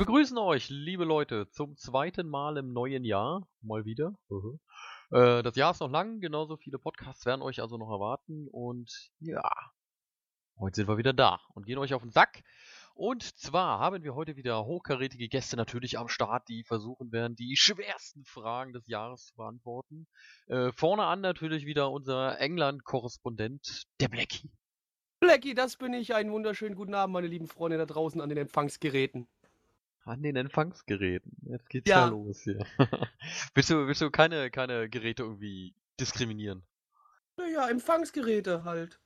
Wir begrüßen euch, liebe Leute, zum zweiten Mal im neuen Jahr. Mal wieder. Mhm. Äh, das Jahr ist noch lang, genauso viele Podcasts werden euch also noch erwarten. Und ja, heute sind wir wieder da und gehen euch auf den Sack. Und zwar haben wir heute wieder hochkarätige Gäste natürlich am Start, die versuchen werden, die schwersten Fragen des Jahres zu beantworten. Äh, vorne an natürlich wieder unser England-Korrespondent, der Blackie. Blackie, das bin ich. Einen wunderschönen guten Abend, meine lieben Freunde da draußen an den Empfangsgeräten. An den Empfangsgeräten. Jetzt geht's ja, ja los hier. willst, du, willst du keine, keine Geräte irgendwie diskriminieren? Naja, Empfangsgeräte halt.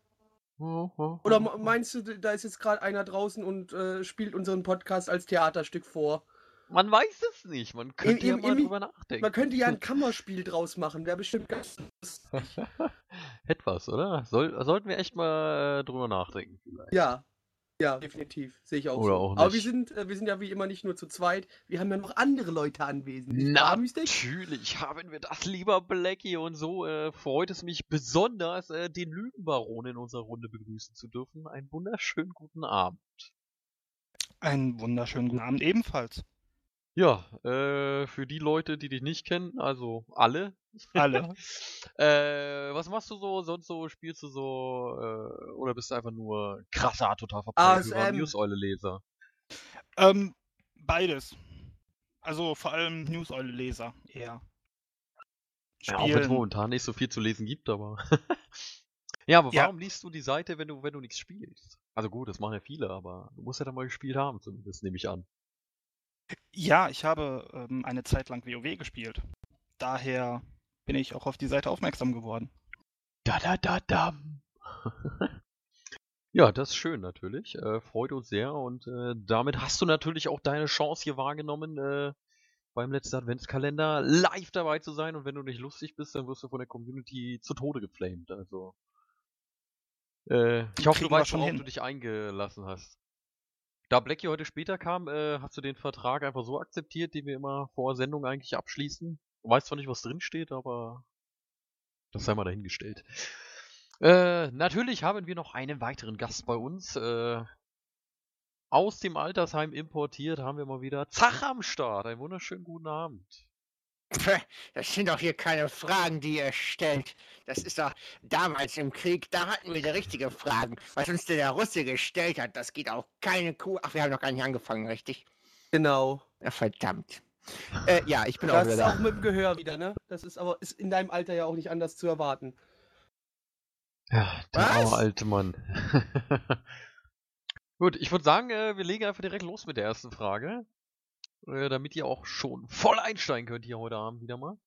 Oder meinst du, da ist jetzt gerade einer draußen und äh, spielt unseren Podcast als Theaterstück vor? Man weiß es nicht. Man könnte Im, ja mal drüber nachdenken. Man könnte ja ein Kammerspiel draus machen. Wäre bestimmt ganz. Etwas, oder? Soll, sollten wir echt mal äh, drüber nachdenken. Vielleicht. Ja, ja, definitiv. Sehe ich auch Oder so. Auch Aber wir sind, äh, wir sind ja wie immer nicht nur zu zweit. Wir haben ja noch andere Leute anwesend. Natürlich haben wir das, lieber Blackie. Und so äh, freut es mich besonders, äh, den Lügenbaron in unserer Runde begrüßen zu dürfen. Einen wunderschönen guten Abend. Einen wunderschönen guten Abend ebenfalls. Ja, äh, für die Leute, die dich nicht kennen, also alle. Alle. äh, was machst du so? Sonst so spielst du so äh, oder bist du einfach nur krasser, total verpeilter News-Eule-Leser? Ähm, beides. Also vor allem News-Eule-Leser eher. Ja, auch wenn es momentan nicht so viel zu lesen gibt, aber. ja, aber warum ja. liest du die Seite, wenn du, wenn du nichts spielst? Also gut, das machen ja viele, aber du musst ja dann mal gespielt haben, zumindest nehme ich an. Ja, ich habe ähm, eine Zeit lang WoW gespielt. Daher bin ich auch auf die Seite aufmerksam geworden. Da da da da. ja, das ist schön natürlich. Äh, freut uns sehr und äh, damit hast du natürlich auch deine Chance hier wahrgenommen, äh, beim letzten Adventskalender live dabei zu sein und wenn du nicht lustig bist, dann wirst du von der Community zu Tode geflamed. Also äh, ich hoffe, du weißt schon, worauf du dich eingelassen hast. Da Blackie heute später kam, äh, hast du den Vertrag einfach so akzeptiert, den wir immer vor Sendung eigentlich abschließen. Du weißt zwar nicht, was drin steht, aber das sei mal dahingestellt. Äh, natürlich haben wir noch einen weiteren Gast bei uns. Äh, aus dem Altersheim importiert haben wir mal wieder Zach am Start. Einen wunderschönen guten Abend. Das sind doch hier keine Fragen, die ihr stellt. Das ist doch damals im Krieg, da hatten wir die richtigen Fragen. Was uns der Russe gestellt hat, das geht auch keine Kuh. Ach, wir haben noch gar nicht angefangen, richtig? Genau. Ja, verdammt. Äh, ja, ich bin das auch wieder da. Das ist auch mit dem Gehör wieder, ne? Das ist aber ist in deinem Alter ja auch nicht anders zu erwarten. Ja, der arme alte Mann. Gut, ich würde sagen, äh, wir legen einfach direkt los mit der ersten Frage äh, damit ihr auch schon voll einsteigen könnt hier heute Abend wieder mal.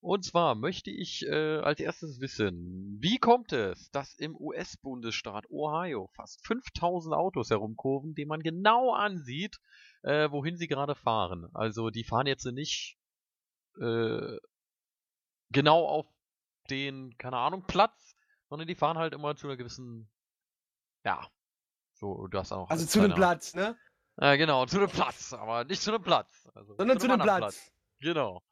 Und zwar möchte ich äh, als erstes wissen, wie kommt es, dass im US-Bundesstaat Ohio fast 5000 Autos herumkurven, die man genau ansieht, äh, wohin sie gerade fahren. Also die fahren jetzt nicht äh, genau auf den, keine Ahnung, Platz, sondern die fahren halt immer zu einer gewissen, ja, so, du hast auch. Also zu einem Platz, ne? Ja, genau, zu einem Platz, aber nicht zu einem Platz. Also Sondern zu einem Platz. Platz. Genau.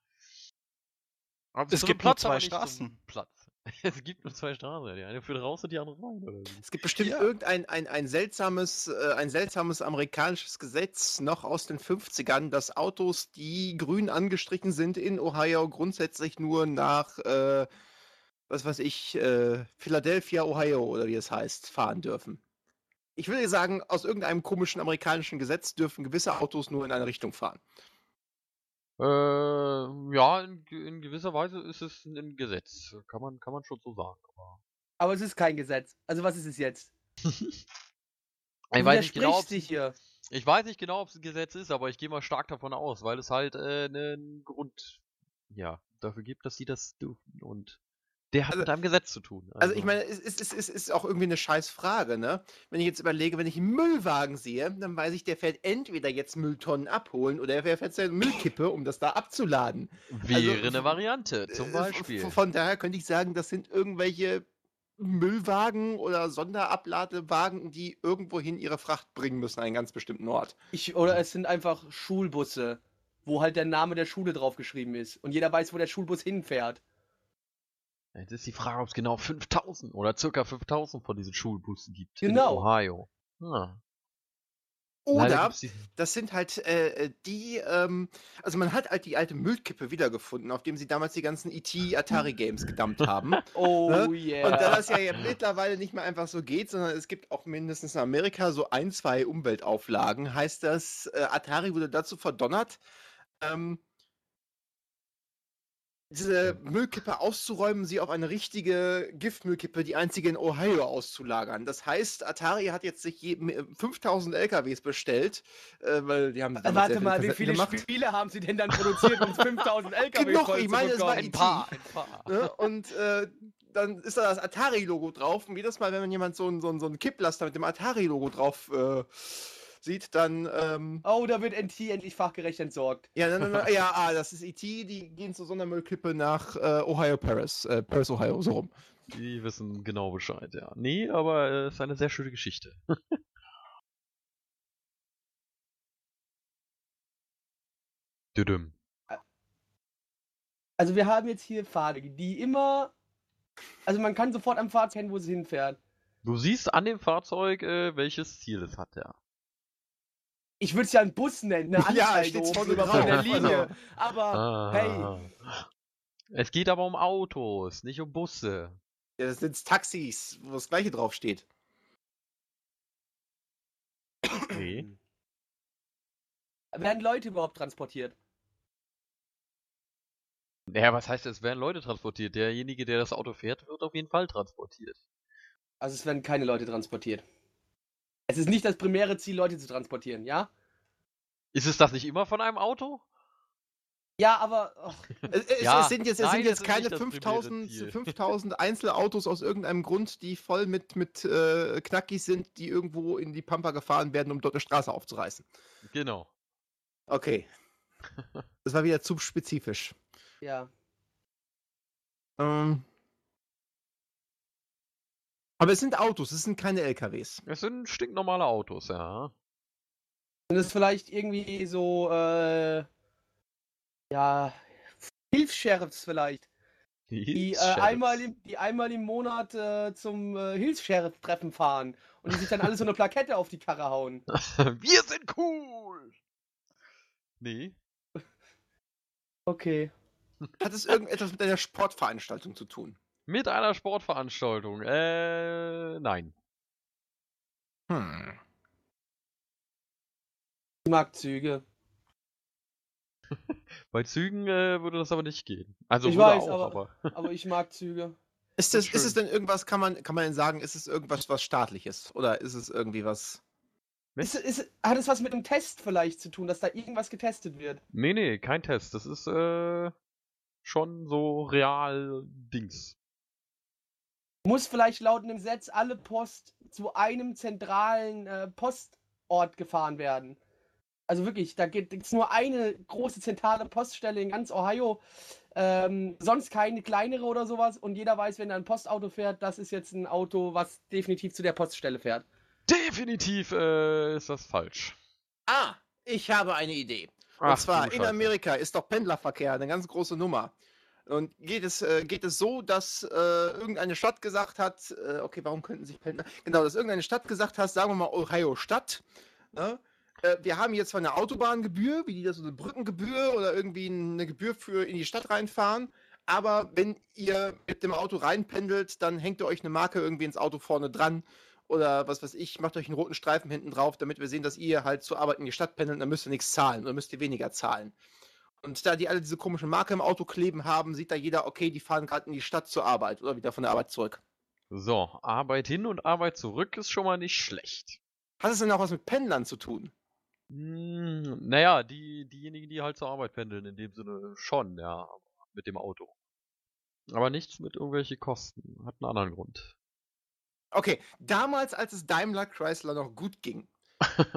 Also es gibt Platz, nur zwei Straßen. Platz. Es gibt nur zwei Straßen. Die eine führt raus und die andere rein. Oder? Es gibt bestimmt ja. irgendein ein, ein, seltsames, äh, ein seltsames amerikanisches Gesetz noch aus den 50ern, dass Autos, die grün angestrichen sind in Ohio, grundsätzlich nur nach, äh, was weiß ich, äh, Philadelphia, Ohio oder wie es heißt, fahren dürfen ich würde sagen, aus irgendeinem komischen amerikanischen Gesetz dürfen gewisse Autos nur in eine Richtung fahren. Äh, ja, in, in, gewisser Weise ist es ein Gesetz. Kann man, kann man schon so sagen. Aber, aber es ist kein Gesetz. Also was ist es jetzt? ich weiß nicht genau, hier. Ich weiß nicht genau, ob es ein Gesetz ist, aber ich gehe mal stark davon aus, weil es halt äh, einen Grund ja, dafür gibt, dass sie das dürfen. Und der hat also, mit einem Gesetz zu tun. Also, also ich meine, es ist, es, ist, es ist auch irgendwie eine scheiß Frage, ne? Wenn ich jetzt überlege, wenn ich einen Müllwagen sehe, dann weiß ich, der fährt entweder jetzt Mülltonnen abholen oder er fährt seine Müllkippe, um das da abzuladen. Wäre also, eine Variante, zum Beispiel. Von daher könnte ich sagen, das sind irgendwelche Müllwagen oder Sonderabladewagen, die irgendwohin ihre Fracht bringen müssen, an einen ganz bestimmten Ort. Ich, oder es sind einfach Schulbusse, wo halt der Name der Schule draufgeschrieben ist und jeder weiß, wo der Schulbus hinfährt. Jetzt ist die Frage, ob es genau 5000 oder circa 5000 von diesen Schulbussen gibt genau. in Ohio. Leider Oder das sind halt äh, äh, die, ähm, also man hat halt die alte Müllkippe wiedergefunden, auf dem sie damals die ganzen ET Atari Games gedumpt haben. Oh Ne? yeah. Und da das ja jetzt mittlerweile nicht mehr einfach so geht, sondern es gibt auch mindestens in Amerika so ein, zwei Umweltauflagen, heißt das, äh, Atari wurde dazu verdonnert, ähm, diese Müllkippe auszuräumen, sie auf eine richtige Giftmüllkippe, die einzige in Ohio, auszulagern. Das heißt, Atari hat jetzt sich je, m- 5000 LKWs bestellt, äh, weil die haben sehr Warte mal, wie viele gemacht. Spiele haben sie denn dann produziert, um 5000 LKW Genug, ich meine, es war? Ein paar, ein paar. Ne? Und äh, dann ist da das Atari-Logo drauf. Und jedes Mal, wenn man jemand so einen so einen- so einen Kipplaster mit dem Atari-Logo drauf äh, sieht, dann. Ähm, Oh, da wird NT endlich fachgerecht entsorgt. ja, dann, dann, ja, ah, das ist E.T., die gehen zur Sondermüllkippe nach äh, Ohio, Paris. Äh, Paris, Ohio, so rum. Die wissen genau Bescheid, ja. Nee, aber äh, es ist eine sehr schöne Geschichte. Düdüm. Also wir haben jetzt hier Fahrzeuge, die immer... Also man kann sofort am Fahrzeug kennen, wo sie hinfährt. Du siehst an dem Fahrzeug, äh, welches Ziel es hat, ja. Ich würde es ja einen Bus nennen, eine Ja, Anzeige oben drüber von der Linie. Aber Ah. hey, Es geht aber um Autos, nicht um Busse. Ja, das sind Taxis, wo das gleiche draufsteht. Okay. werden Leute überhaupt transportiert? Naja, was heißt, es werden Leute transportiert? Derjenige, der das Auto fährt, wird auf jeden Fall transportiert. Also es werden keine Leute transportiert. Es ist nicht das primäre Ziel, Leute zu transportieren, ja? Ist es das nicht immer von einem Auto? Ja, aber... oh, Es, es, Ja, es sind jetzt, es nein, sind jetzt keine nicht das primäre 5000, Ziel. 5000 Einzelautos aus irgendeinem Grund, die voll mit, mit äh, Knackis sind, die irgendwo in die Pampa gefahren werden, um dort eine Straße aufzureißen. Genau. Okay. Das war wieder zu spezifisch. ja. Ähm. Aber es sind Autos, es sind keine LKWs. Es sind stinknormale Autos, ja. Und es ist vielleicht irgendwie so, äh, ja, Hilfs-Sheriffs vielleicht, die, äh, einmal im, die einmal im Monat äh, zum äh, Hilfs-Sheriff-Treffen fahren und die sich dann alle so eine Plakette auf die Karre hauen. Wir sind cool! Nee. Okay. Hat es irgendetwas mit einer Sportveranstaltung zu tun? Mit einer Sportveranstaltung. Äh, nein. Hm. Ich mag Züge. Bei Zügen äh, würde das aber nicht gehen. Also Ich weiß, auch, aber- aber. Aber ich mag Züge. Ist, Das ist es denn irgendwas, kann man, kann man denn sagen, ist es irgendwas was staatliches? Oder ist es irgendwie was. Ist, ist, hat es was mit einem Test vielleicht zu tun, dass da irgendwas getestet wird? Nee, nee, kein Test. Das ist äh, schon so real Dings. Muss vielleicht laut einem Gesetz alle Post zu einem zentralen äh, Postort gefahren werden. Also wirklich, da gibt es nur eine große zentrale Poststelle in ganz Ohio. Ähm, sonst keine kleinere oder sowas. Und jeder weiß, wenn da ein Postauto fährt, das ist jetzt ein Auto, was definitiv zu der Poststelle fährt. Definitiv äh, ist das falsch. Ah, ich habe eine Idee. Und Ach, zwar in. Amerika ist doch Pendlerverkehr eine ganz große Nummer. Und geht es, äh, geht es so, dass äh, irgendeine Stadt gesagt hat, äh, okay, warum könnten sich Pendler. Genau, dass irgendeine Stadt gesagt hat, sagen wir mal Ohio Stadt, ne? äh, wir haben jetzt zwar eine Autobahngebühr, wie die das so eine Brückengebühr oder irgendwie eine Gebühr für in die Stadt reinfahren, aber wenn ihr mit dem Auto reinpendelt, dann hängt ihr euch eine Marke irgendwie ins Auto vorne dran oder was weiß ich, macht euch einen roten Streifen hinten drauf, damit wir sehen, dass ihr halt zur Arbeit in die Stadt pendelt, dann müsst ihr nichts zahlen oder müsst ihr weniger zahlen. Und da die alle diese komische Marke im Auto kleben haben, sieht da jeder, okay, die fahren gerade in die Stadt zur Arbeit oder wieder von der Arbeit zurück. So, Arbeit hin und Arbeit zurück ist schon mal nicht schlecht. Hat es denn auch was mit Pendlern zu tun? Hm, naja, die, diejenigen, die halt zur Arbeit pendeln, in dem Sinne schon, ja, mit dem Auto. Aber nichts mit irgendwelchen Kosten. Hat einen anderen Grund. Okay, damals, als es Daimler Chrysler noch gut ging,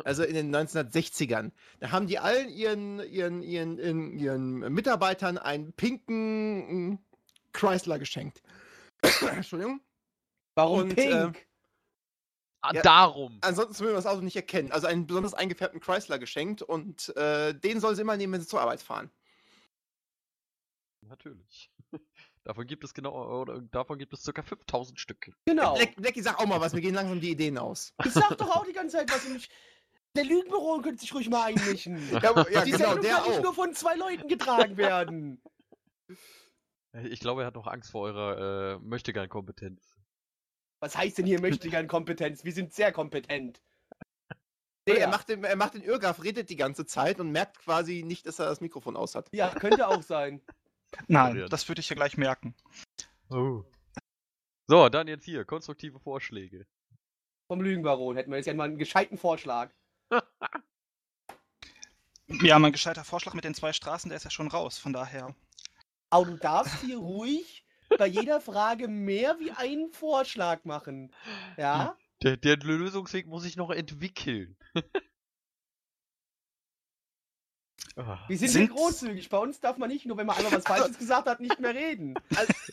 also in den 1960ern, da haben die allen ihren, ihren, ihren, ihren, ihren Mitarbeitern einen pinken mm, Chrysler geschenkt. Entschuldigung. Warum Und, äh, pink? Ah, Ja. darum! Ansonsten will man das Auto nicht erkennen. Also einen besonders eingefärbten Chrysler geschenkt und äh, den soll sie immer nehmen, wenn sie zur Arbeit fahren. Natürlich. Davon gibt es genau, oder davon gibt es ca. 5000 Stück. genau. Black, Blackie, sag auch mal was, mir gehen langsam die Ideen aus. Ich sag doch auch die ganze Zeit was und ich. Der Lügenbaron könnte sich ruhig mal einmischen. Ja, ja Die genau, Sendung der kann nicht auch. nur von zwei Leuten getragen werden. Ich glaube, er hat noch Angst vor eurer äh, Möchtegern-Kompetenz. Was heißt denn hier Möchtegern Kompetenz? Wir sind sehr kompetent. Er Sehr. macht, den, er macht den Irrgaf, redet die ganze Zeit und merkt quasi nicht, dass er das Mikrofon aus hat. Ja, könnte auch sein. Nein, das würde ich ja gleich merken. Oh. So, dann jetzt hier, konstruktive Vorschläge. Vom Lügenbaron hätten wir jetzt ja mal einen gescheiten Vorschlag. Ja, mein gescheiter Vorschlag mit den zwei Straßen, der ist ja schon raus. Von daher. Aber du darfst hier ruhig bei jeder Frage mehr wie einen Vorschlag machen. Ja? Der, der Lösungsweg muss sich noch entwickeln. Ah. Wir sind, Sind- hier großzügig. Bei uns darf man nicht, nur wenn man einmal was Falsches gesagt hat, nicht mehr reden.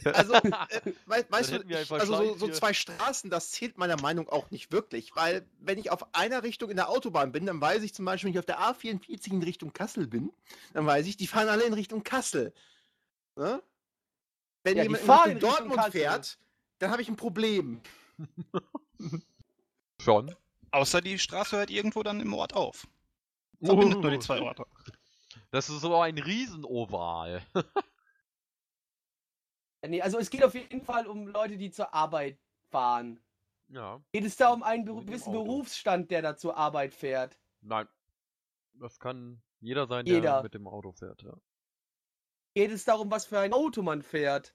Also, äh, wei- weißt du, also so, so zwei Straßen, das zählt meiner Meinung auch nicht wirklich, weil wenn ich auf einer Richtung in der Autobahn bin, dann weiß ich zum Beispiel, wenn ich auf der A44 in Richtung Kassel bin, dann weiß ich, die fahren alle in Richtung Kassel. Ne? Wenn Ja, jemand in in Dortmund Kassel. fährt, dann habe ich ein Problem. Schon. Außer die Straße hört irgendwo dann im Ort auf. Verbindet nur die zwei Orte. Das ist so ein Riesenoval. Nee, also es geht auf jeden Fall um Leute, die zur Arbeit fahren. ja, Geht es da um einen dem gewissen. Berufsstand, der da zur Arbeit fährt? nein. Das kann jeder sein, der Jeder. mit dem Auto fährt, ja. Geht es darum, was für ein Auto man fährt?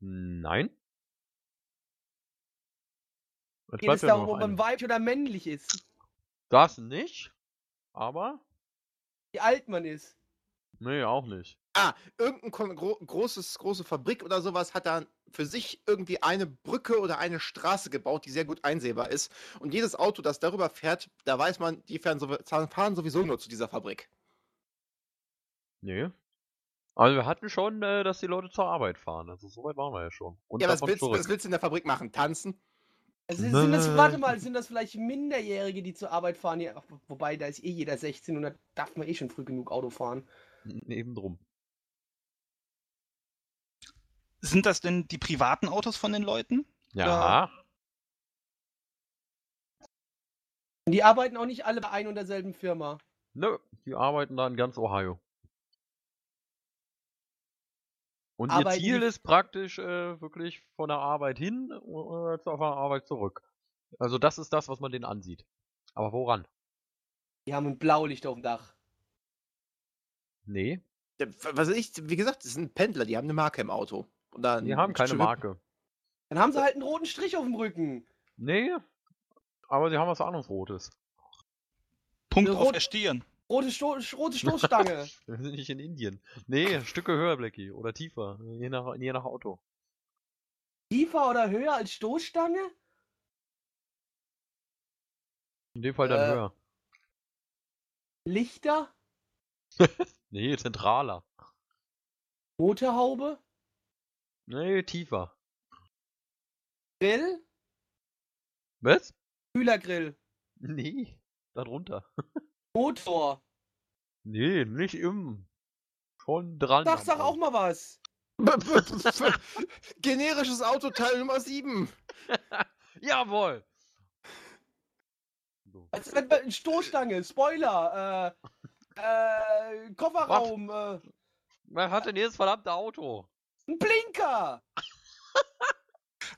Nein. Es Geht es darum, ob man weiblich oder männlich ist? Das nicht. Aber? Wie alt man ist? Nee, auch nicht. Ah, irgendein gro großes, große Fabrik oder sowas hat dann für sich irgendwie eine Brücke oder eine Straße gebaut, die sehr gut einsehbar ist. Und jedes Auto, das darüber fährt, da weiß man, die fahren, fahren sowieso nur zu dieser Fabrik. Nee. Also wir hatten schon, äh, dass die Leute zur Arbeit fahren. Also so weit waren wir ja schon. Und Ja, was willst, was willst du in der Fabrik machen? Tanzen? Also sind das, warte mal, sind das vielleicht Minderjährige, die zur Arbeit fahren? Ja, wobei, da ist eh jeder 16 und da darf man eh schon früh genug Auto fahren. Eben drum. Sind das denn die privaten Autos von den Leuten? Ja. Und die arbeiten auch nicht alle bei ein und derselben Firma. Nö, die arbeiten da in ganz Ohio. Und ihr Arbeiten Ziel die- ist praktisch äh, wirklich von der Arbeit hin oder zur Arbeit zurück. Also das ist das, was man denen ansieht. Aber woran? Die haben ein Blaulicht auf dem Dach. Nee, Was ich, wie gesagt, das sind Pendler, die haben eine Marke im Auto. Oder die ein haben keine Marke. Dann haben sie halt einen roten Strich auf dem Rücken. Nee, aber sie haben was anderes Rotes. Punkt Eine auf rot- der Stirn. Rote, Sto rote Stoßstange. Wir sind nicht in Indien. Nee, Stücke höher, Blackie. Oder tiefer. Je nach, je nach Auto. Tiefer oder höher als Stoßstange? In dem Fall dann Äh. höher. Lichter? Nee, zentraler. Motorhaube? Nee, tiefer. Grill? Was? Kühlergrill? Nee, darunter. Motor? Nee, nicht im. Schon dran. Sag, sag auch mal was. Generisches Autoteil Nummer 7. Jawohl! So. Also, wenn man- Stoßstange, Spoiler, äh, äh, Kofferraum, äh, Wer hat denn jedes verdammte Auto? ein Blinker.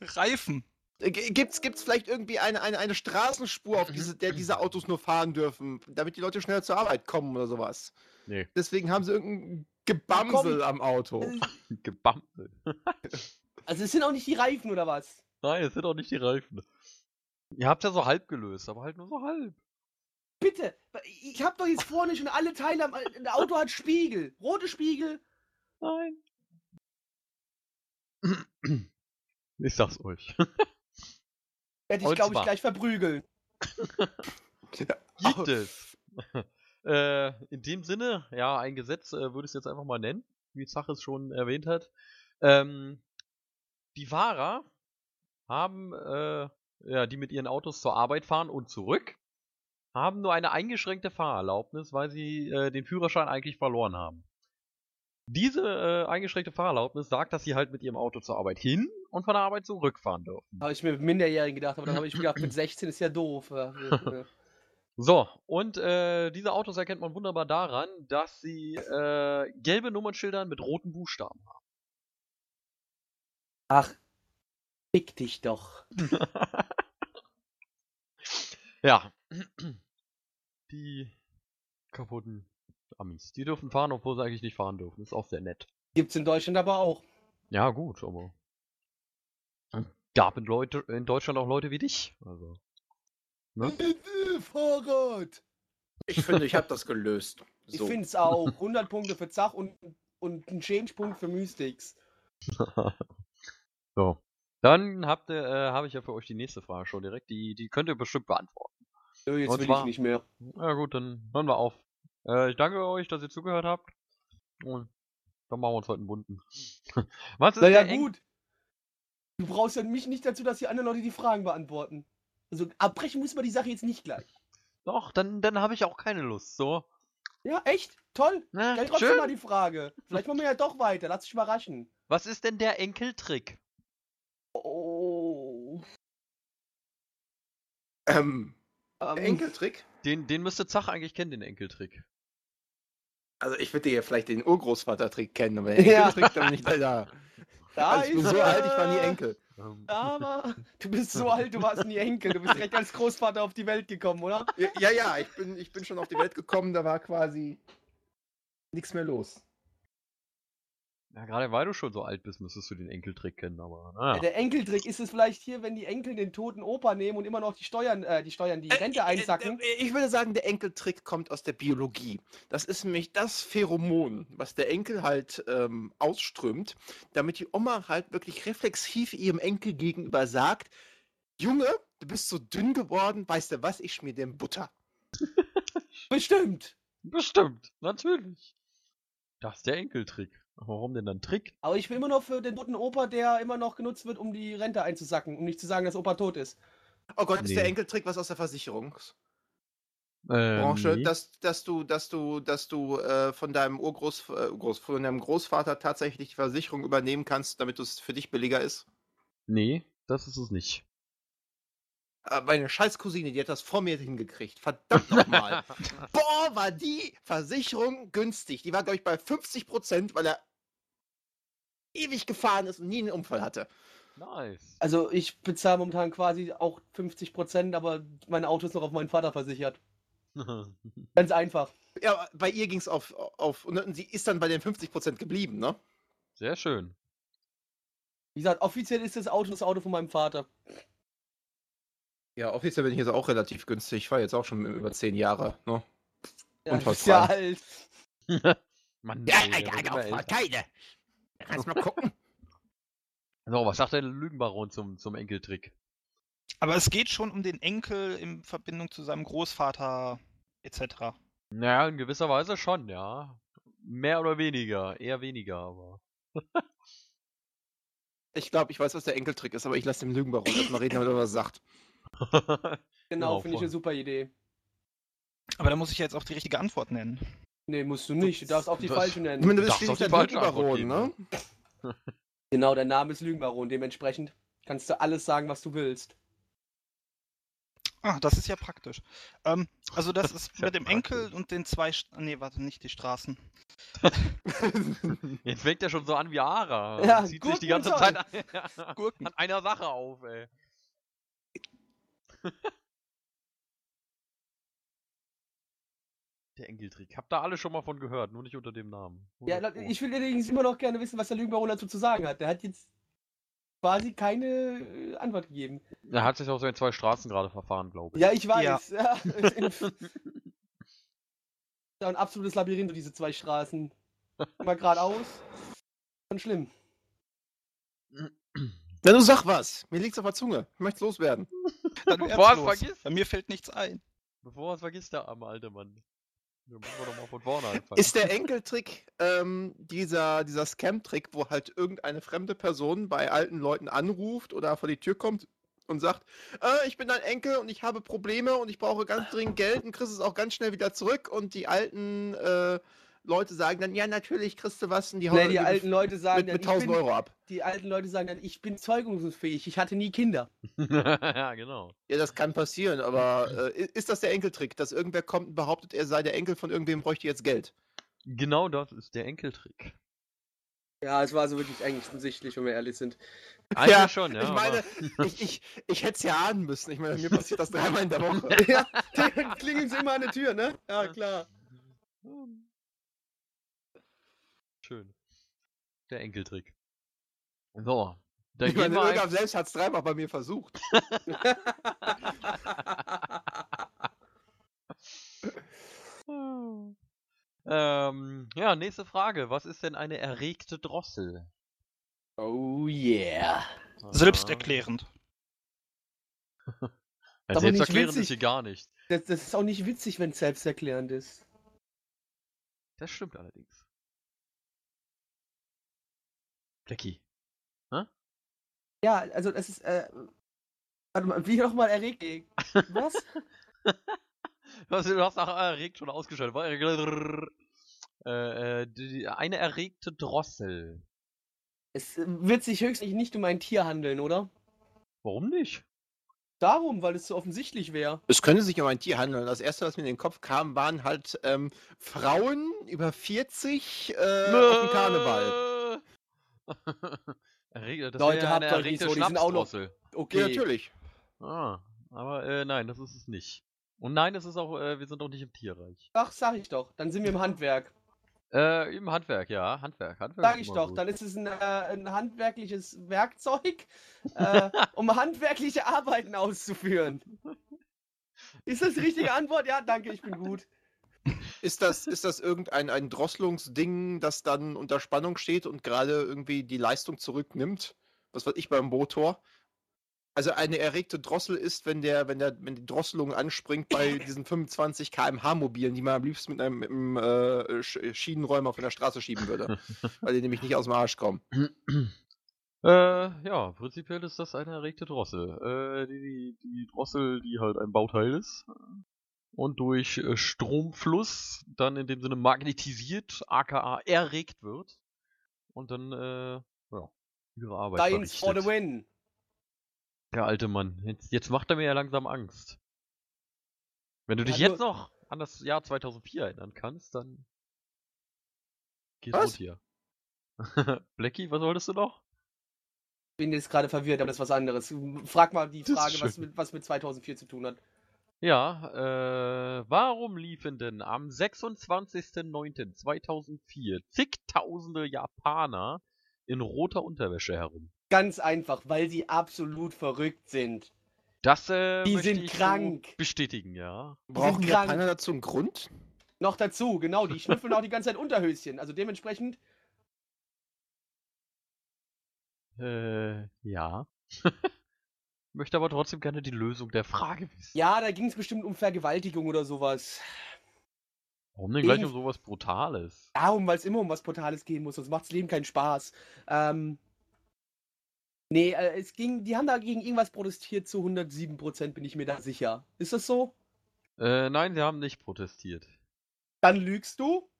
Reifen. Äh, Gibt's, gibt's vielleicht irgendwie eine, eine, eine Straßenspur, auf diese, der diese Autos nur fahren dürfen, damit die Leute schneller zur Arbeit kommen oder sowas? Nee, Deswegen haben sie irgendein Gebamsel am Auto. Äh, gebampelt. Also, es sind auch nicht die Reifen oder was? Nein, es sind auch nicht die Reifen. Ihr habt ja so halb gelöst, aber halt nur so halb. Bitte, ich hab doch jetzt vorne schon alle Teile am ein Auto hat Spiegel. Rote Spiegel. Nein. Ich sag's euch. Werde ich, glaube ich, gleich verprügeln. Gibt es. äh, in dem Sinne, ja, ein Gesetz äh, würde ich es jetzt einfach mal nennen, wie Zach es schon erwähnt hat. Ähm, die Fahrer haben, äh, ja, die mit ihren Autos zur Arbeit fahren und zurück, haben nur eine eingeschränkte Fahrerlaubnis, weil sie äh, den Führerschein eigentlich verloren haben. Diese äh, eingeschränkte Fahrerlaubnis sagt, dass sie halt mit ihrem Auto zur Arbeit hin und von der Arbeit zurückfahren dürfen. Habe ich mir mit Minderjährigen gedacht, aber dann habe ich gedacht, mit 16 ist ja doof. So, und äh, diese Autos erkennt man wunderbar daran, dass sie äh, gelbe Nummernschildern mit roten Buchstaben haben. Ach, fick dich doch. ja. Die kaputten Amis. Die dürfen fahren, obwohl sie eigentlich nicht fahren dürfen. Ist auch sehr nett. Gibt's in Deutschland aber auch. Ja, gut, aber. Gab in, Leute, in Deutschland auch Leute wie dich. Also. Ne? Fahrrad! Ich finde, ich habe das gelöst. Ich So. find's auch. 100 Punkte für Zach und, und ein Change-Punkt für Mystics. so. Dann habt ihr, äh, habe ich ja für euch die nächste Frage schon direkt. Die, die könnt ihr bestimmt beantworten. Nö, jetzt Und will zwar- ich nicht mehr. Na gut, dann hören wir auf. Äh, ich danke euch, dass ihr zugehört habt. Und dann machen wir uns heute einen bunten. Was ist Naja, der Eng- gut. Du brauchst ja mich nicht dazu, dass die anderen Leute die Fragen beantworten. Also abbrechen muss man die Sache jetzt nicht gleich. Doch, dann, dann habe ich auch keine Lust. So. Ja, echt? Toll. Na, Stell trotzdem schön. mal die Frage. Vielleicht machen wir ja doch weiter. Lass dich überraschen. Was ist denn der Enkeltrick? Oh. Ähm, Ähm, Enkeltrick? Den, den müsste Zach eigentlich kennen, den Enkeltrick. Also ich würde ja vielleicht den Urgroßvatertrick kennen, aber den Ja. Enkeltrick dann nicht da. Da Also ich bin so er. alt, ich war nie Enkel. Ähm, Aber du bist so alt, du warst nie Enkel. Du bist direkt als Großvater auf die Welt gekommen, oder? Ja, ja, ja, ich bin, ich bin schon auf die Welt gekommen, da war quasi nichts mehr los. Ja, gerade weil du schon so alt bist, müsstest du den Enkeltrick kennen, aber Ja, naja. der Enkeltrick ist es vielleicht hier, wenn die Enkel den toten Opa nehmen und immer noch die Steuern, äh, die Steuern, die Rente einsacken. Äh, äh, Ich würde sagen, der Enkeltrick kommt aus der Biologie. Das ist nämlich das Pheromon, was der Enkel halt ähm, ausströmt, damit die Oma halt wirklich reflexiv ihrem Enkel gegenüber sagt, Junge, du bist so dünn geworden, weißt du was, ich schmier dir Butter. Bestimmt. Bestimmt, natürlich. Das ist der Enkeltrick. Warum denn dann Trick? Aber ich bin immer noch für den toten Opa, der immer noch genutzt wird, um die Rente einzusacken, um nicht zu sagen, dass Opa tot ist. Oh Gott, ist der Nee. Enkeltrick was aus der Versicherungsbranche, Äh, nee. dass, dass du, dass du, dass du äh, von deinem Urgroß, äh, Groß, von deinem Großvater tatsächlich die Versicherung übernehmen kannst, damit es für dich billiger ist? nee, das ist es nicht. Äh, Meine scheiß Cousine, die hat das vor mir hingekriegt. Verdammt nochmal. Boah, war die Versicherung günstig. Die war, glaube ich, bei 50 Prozent, weil er ewig gefahren ist und nie einen Unfall hatte. nice. Also ich bezahle momentan quasi auch 50 Prozent, aber mein Auto ist noch auf meinen Vater versichert. Ganz einfach. Ja, bei ihr ging es auf, auf. Und sie ist dann bei den 50 Prozent geblieben, ne? Sehr schön. Wie gesagt, offiziell ist das Auto das Auto von meinem Vater. Ja, offiziell bin ich jetzt auch relativ günstig. Ich fahre jetzt auch schon über 10 Jahre, ne? Ja, ja was alt. Mann, Ja, der wird immer älter. keine. Kannst mal gucken. So, was sagt der Lügenbaron zum, zum Enkeltrick? Aber es geht schon um den Enkel in Verbindung zu seinem Großvater etc. Naja, in gewisser Weise schon, ja. Mehr oder weniger. Eher weniger, aber. Ich glaube, ich weiß, was der Enkeltrick ist, aber ich lasse dem Lügenbaron erstmal reden, damit er was sagt. Genau, Genau, finde ich eine super Idee. Aber da muss ich jetzt auch die richtige Antwort nennen. Nee, musst du nicht. Du darfst auch die Das- falsche Ich nennen. meine, du bist schließlich der Lügenbaron, ne? Genau, der Name ist Lügenbaron. Dementsprechend kannst du alles sagen, was du willst. Ah, das ist ja praktisch. Ähm, also das ist mit dem Enkel und den zwei... St nee, warte, nicht die Straßen. Jetzt fängt er schon so an wie Ara. Ja, zieht sich die ganze Zeit an, Gurken. an einer Sache auf, ey. Der Enkeltrick. Habt ihr alle schon mal von gehört, nur nicht unter dem Namen. Ja, Oder- la- ich will allerdings immer noch gerne wissen, was der Lügenbaron dazu zu sagen hat. Der hat jetzt quasi keine äh, Antwort gegeben. Er hat sich auf seinen zwei Straßen gerade verfahren, glaube ich. Ja, ich weiß. Ja. Ja. ja, ein absolutes Labyrinth, diese zwei Straßen. Mal geradeaus. Schon schlimm. Na, du sag was. Mir liegt's auf der Zunge. Ich möchte loswerden. Dann Bevor los. vergisst. Bei mir fällt nichts ein. Bevor er es vergisst, der arme alte Mann. Da müssen wir doch mal von vorne anfangen. Ist der Enkeltrick ähm, dieser, dieser Scam-Trick, wo halt irgendeine fremde Person bei alten Leuten anruft oder vor die Tür kommt und sagt, äh, ich bin dein Enkel und ich habe Probleme und ich brauche ganz dringend Geld und kriegst es auch ganz schnell wieder zurück und die alten äh, Leute sagen dann, ja, natürlich kriegst du was und die Nee, hauen die mit- alten Leute sagen mit, dann, mit ich 1000 bin, Euro ab. die alten Leute sagen dann, ich bin zeugungsfähig, ich hatte nie Kinder. ja, genau. Ja, das kann passieren, aber äh, ist das der Enkeltrick, dass irgendwer kommt und behauptet, er sei der Enkel von irgendwem, bräuchte jetzt Geld? Genau das ist der Enkeltrick. Ja, es war so wirklich eigentlich offensichtlich, wenn wir ehrlich sind. Eigentlich Ja, schon, ja. ich meine, ich, ich, ich hätte es ja ahnen müssen. Ich meine, mir passiert das dreimal in der Woche. ja, dann klingeln sie immer an der Tür, ne? Ja, klar. Schön. Der Enkeltrick. So. Dann Ich meine, ein... selbst hat es dreimal bei mir versucht. ähm, ja, nächste Frage. Was ist denn eine erregte Drossel? oh yeah. Selbsterklärend. Ja, selbsterklärend ist sie gar nicht. Das, das ist auch nicht witzig, wenn es selbsterklärend ist. Das stimmt allerdings. Blackie. Ja, also das ist, äh, warte mal, wie nochmal erregt? Was? Was, du hast auch erregt schon ausgeschaltet. Äh, äh, die, eine erregte Drossel. es wird sich höchstlich nicht um ein Tier handeln, oder? Warum nicht? Darum, weil es so offensichtlich wäre. Es könnte sich um ein Tier handeln. Das erste, was mir in den Kopf kam, waren halt ähm, Frauen über 40 äh, auf dem Karneval. Das Leute, ja habt euch nicht so, die sind auch noch-. Okay. Ja, natürlich. Ah, aber äh, nein, das ist es nicht. Und nein, es ist auch, äh, wir sind auch nicht im Tierreich. Ach, sag ich doch. Dann sind wir im Handwerk. Äh, im Handwerk, ja, Handwerk, Handwerk. Sag ich doch. gut. Dann ist es ein, äh, ein handwerkliches Werkzeug, äh, um handwerkliche Arbeiten auszuführen. Ist das die richtige Antwort? Ja, danke, ich bin gut. Ist das, ist das irgendein ein Drosselungsding, das dann unter Spannung steht und gerade irgendwie die Leistung zurücknimmt? Was weiß ich beim Motor? Also eine erregte Drossel ist, wenn der, wenn der, wenn die Drosselung anspringt bei diesen 25 km/h Mobilen, die man am liebsten mit einem, mit einem äh, Sch- Schienenräumer von der Straße schieben würde. weil die nämlich nicht aus dem Arsch kommen. Äh, ja, prinzipiell ist das eine erregte Drossel. Äh, die, die, die Drossel, die halt ein Bauteil ist und durch äh, Stromfluss dann in dem Sinne magnetisiert, aka erregt wird und dann, äh, ja, ihre Arbeit Science for the verrichtet. win. Der alte Mann. Jetzt, jetzt macht er mir ja langsam Angst. Wenn du dich Ja, jetzt noch an das Jahr 2004 erinnern kannst, dann geht's Was? rund hier. Blackie, was wolltest du noch? Bin jetzt gerade verwirrt, aber das ist was anderes. Frag mal die Frage, was mit, was mit 2004 zu tun hat. Ja, äh, warum liefen denn am 26.09.2004 zigtausende Japaner in roter Unterwäsche herum? Ganz einfach, weil sie absolut verrückt sind. Das äh, Die sind ich krank. So bestätigen, ja. Brauchen. Japaner dazu einen Grund? Noch dazu, genau, die schnüffeln auch die ganze Zeit Unterhöschen. Also dementsprechend, Äh, ja. Möchte aber trotzdem gerne die Lösung der Frage wissen. ja, da ging es bestimmt um Vergewaltigung oder sowas. Warum denn gleich um sowas Brutales? Darum, weil es immer um was Brutales gehen muss, sonst macht das Leben keinen Spaß. Ähm, nee, äh, es ging, die haben da gegen irgendwas protestiert, zu 107% bin ich mir da sicher. Ist das so? Äh, nein, sie haben nicht protestiert. Dann lügst du?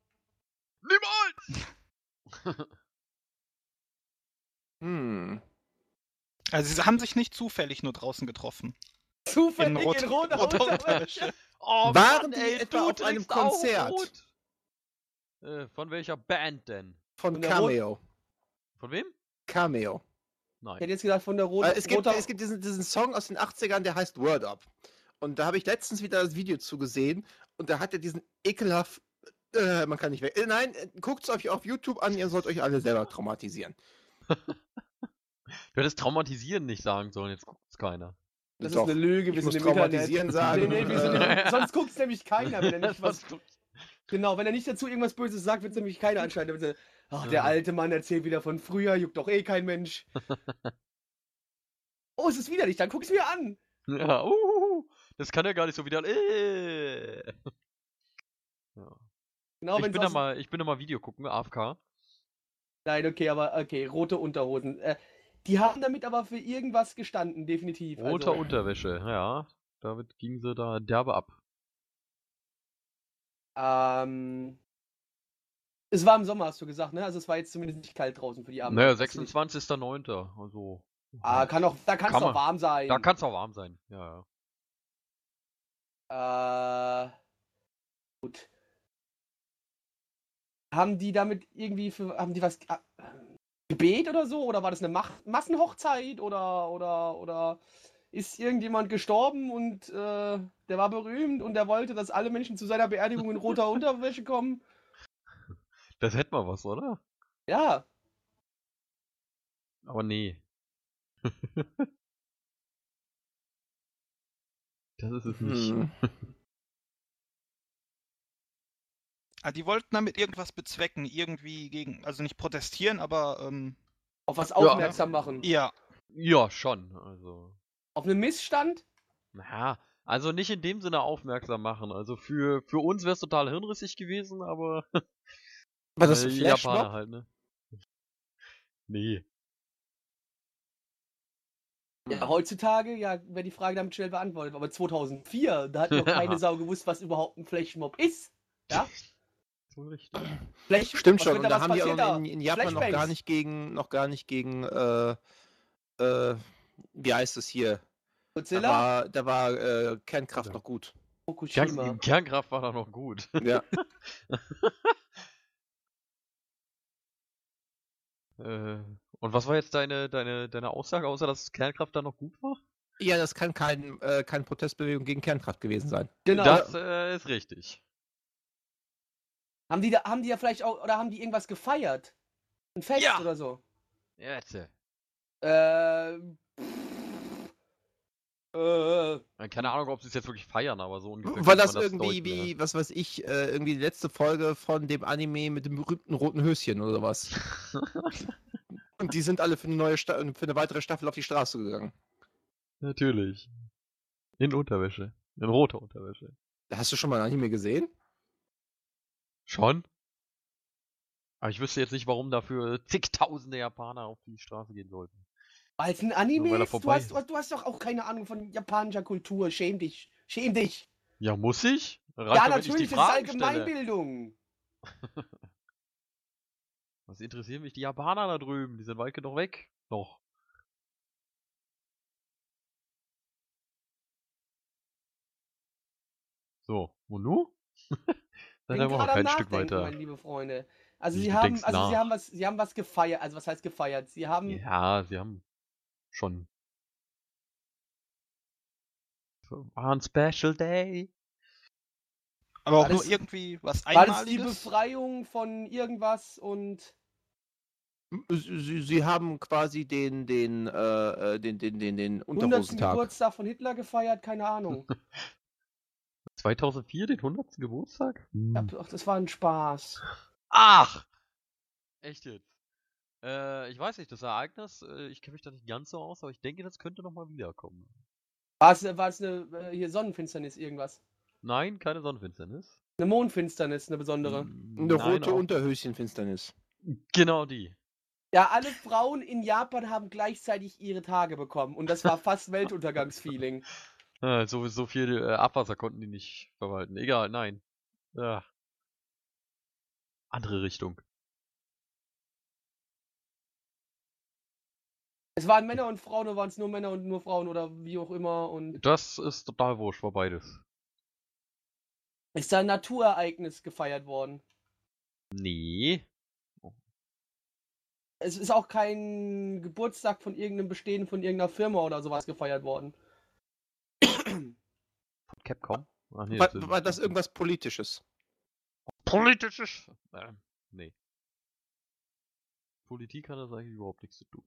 Niemals! Hm. Also sie haben sich nicht zufällig nur draußen getroffen. Zufällig in, rot- roter roter Unterwäsche. Oh, Waren die ey, etwa auf einem Konzert? rot. Äh, von welcher Band denn? Von Rot- Cameo. Von wem? Cameo. Ich Nein. hätte jetzt gesagt, von der roten Äh, es, gibt, roter... es gibt diesen, diesen Song aus den 80ern, der heißt Word Up. Und da habe ich letztens wieder das Video zugesehen und da hat er diesen ekelhaft. Äh, man kann nicht weg. Äh, nein, guckt es euch auf YouTube an, ihr sollt euch alle selber traumatisieren. Du hättest traumatisieren nicht sagen sollen, jetzt guckt's keiner. das Doch, ist eine Lüge, wir ich sind im Internet. traumatisieren Nee, sagen. nee, wir sind sonst guckt nämlich keiner, wenn er nicht was... Genau, wenn er nicht dazu irgendwas Böses sagt, wird es nämlich keiner anscheinend. Ach, der alte Mann erzählt wieder von früher, juckt doch eh kein Mensch. oh, es ist widerlich, dann guck es mir an. Ja, uh, das kann ja gar nicht so wieder. Äh. Ja. Genau, ich, bin da aus- mal, ich bin da mal Video gucken, AFK. Nein, okay, aber okay, rote Unterhosen. Äh, die haben damit aber für irgendwas gestanden, definitiv. Rote also, Unterwäsche, ja. Damit ging sie da derbe ab. Ähm, Es war im Sommer, hast du gesagt, ne? Also es war jetzt zumindest nicht kalt draußen für die Abend. Naja, 26.09. Also. Ah, kann auch, da kann es man. warm sein. Da kann es auch warm sein. Ja, ja. Äh, gut. Haben die damit irgendwie für, haben die was äh, Gebet oder so? Oder war das eine Mach Massenhochzeit? Oder, oder, oder ist irgendjemand gestorben und äh, der war berühmt und der wollte, dass alle Menschen zu seiner Beerdigung in roter Unterwäsche kommen? Das hätte mal was, oder? Ja, Aber nee. das ist es nicht. Hm. Ah, die wollten damit irgendwas bezwecken, irgendwie gegen, also nicht protestieren, aber ähm, auf was aufmerksam machen. ja. Ja, schon. Also. Auf einen Missstand? Naja, also nicht in dem Sinne aufmerksam machen. Also für, für uns wäre es total hirnrissig gewesen, aber. War das äh? Japaner halt, ne? Nee. Ja, heutzutage, ja, wäre die Frage damit schnell beantwortet. Aber 2004, da hat noch keine Ja. Sau gewusst, was überhaupt ein Flashmob ist. Ja? So richtig. Flash Stimmt was schon, und da haben die auch da? in, in Japan noch gar nicht gegen, noch gar nicht gegen, äh, äh, wie heißt es hier? Da Godzilla? war, da war äh, Kernkraft Ja. noch gut. Fukushima. Kern, Kernkraft war da noch gut. Ja. Äh, und was war jetzt deine, deine, deine Aussage, außer dass Kernkraft da noch gut war? ja, das kann kein, äh, keine Protestbewegung gegen Kernkraft gewesen sein. Genau. Das äh, ist richtig. Haben die da, haben die ja vielleicht auch, oder haben die irgendwas gefeiert? Ein Fest Ja. oder so? Jetzt. äh, Äh, äh, Keine Ahnung, ob sie es jetzt wirklich feiern, aber so ungefähr. War das man irgendwie deuten, ja. wie, was weiß ich, äh, irgendwie die letzte Folge von dem Anime mit dem berühmten roten Höschen oder was? Und die sind alle für eine neue Sta für eine weitere Staffel auf die Straße gegangen. Natürlich. In Unterwäsche. In roter Unterwäsche. Hast du schon mal ein Anime gesehen? Schon? Aber ich wüsste jetzt nicht, warum dafür zigtausende Japaner auf die Straße gehen sollten. weil es ein Anime ist? Du hast, du, hast, doch auch keine Ahnung von japanischer Kultur. Schäm dich. Schäm dich. Ja, muss ich? Reicht ja, natürlich, das ist. Allgemeinbildung. Was interessieren mich die Japaner da drüben? Die sind weit genug weg. Noch. So, und nu? Bin noch gerade am kein Stück Nachdenken, weiter. meine liebe Freunde. Also Wie, sie haben, also sie nach. haben was, sie haben was gefeiert. Also was heißt gefeiert? Sie haben Ja, sie haben schon. War ein Special Day. Aber auch War nur das- irgendwie was war das die Einmaliges. Befreiung von irgendwas und Sie, sie, sie haben quasi den, den, äh, äh, den, den, den, den 100. Unterhosentag. Geburtstag von Hitler gefeiert? Keine Ahnung. 2004, den 100. Geburtstag? Ja, Hm. ach, das war ein Spaß. Ach! Echt jetzt? Äh, ich weiß nicht, das Ereignis, äh, ich kenne mich da nicht ganz so aus, aber ich denke, das könnte nochmal wiederkommen. War es, war es eine äh, hier Sonnenfinsternis irgendwas? Nein, keine Sonnenfinsternis. Eine Mondfinsternis, eine besondere. Hm, Eine nein, rote auch- Unterhöschenfinsternis. Genau die. Ja, alle Frauen in Japan haben gleichzeitig ihre Tage bekommen und das war fast Weltuntergangsfeeling. Äh, so, so viel äh, Abwasser konnten die nicht verwalten. Egal, nein. Ja. Andere Richtung. Es waren Männer und Frauen oder waren es nur Männer und nur Frauen oder wie auch immer und Das ist total wurscht, war beides. ist da ein Naturereignis gefeiert worden. Nee. Es ist auch kein Geburtstag von irgendeinem Bestehen von irgendeiner Firma oder sowas gefeiert worden. Capcom? Ach nee, war, das war das irgendwas Politisches? Politisches? Ähm, nee. Politik hat das eigentlich überhaupt nichts zu tun.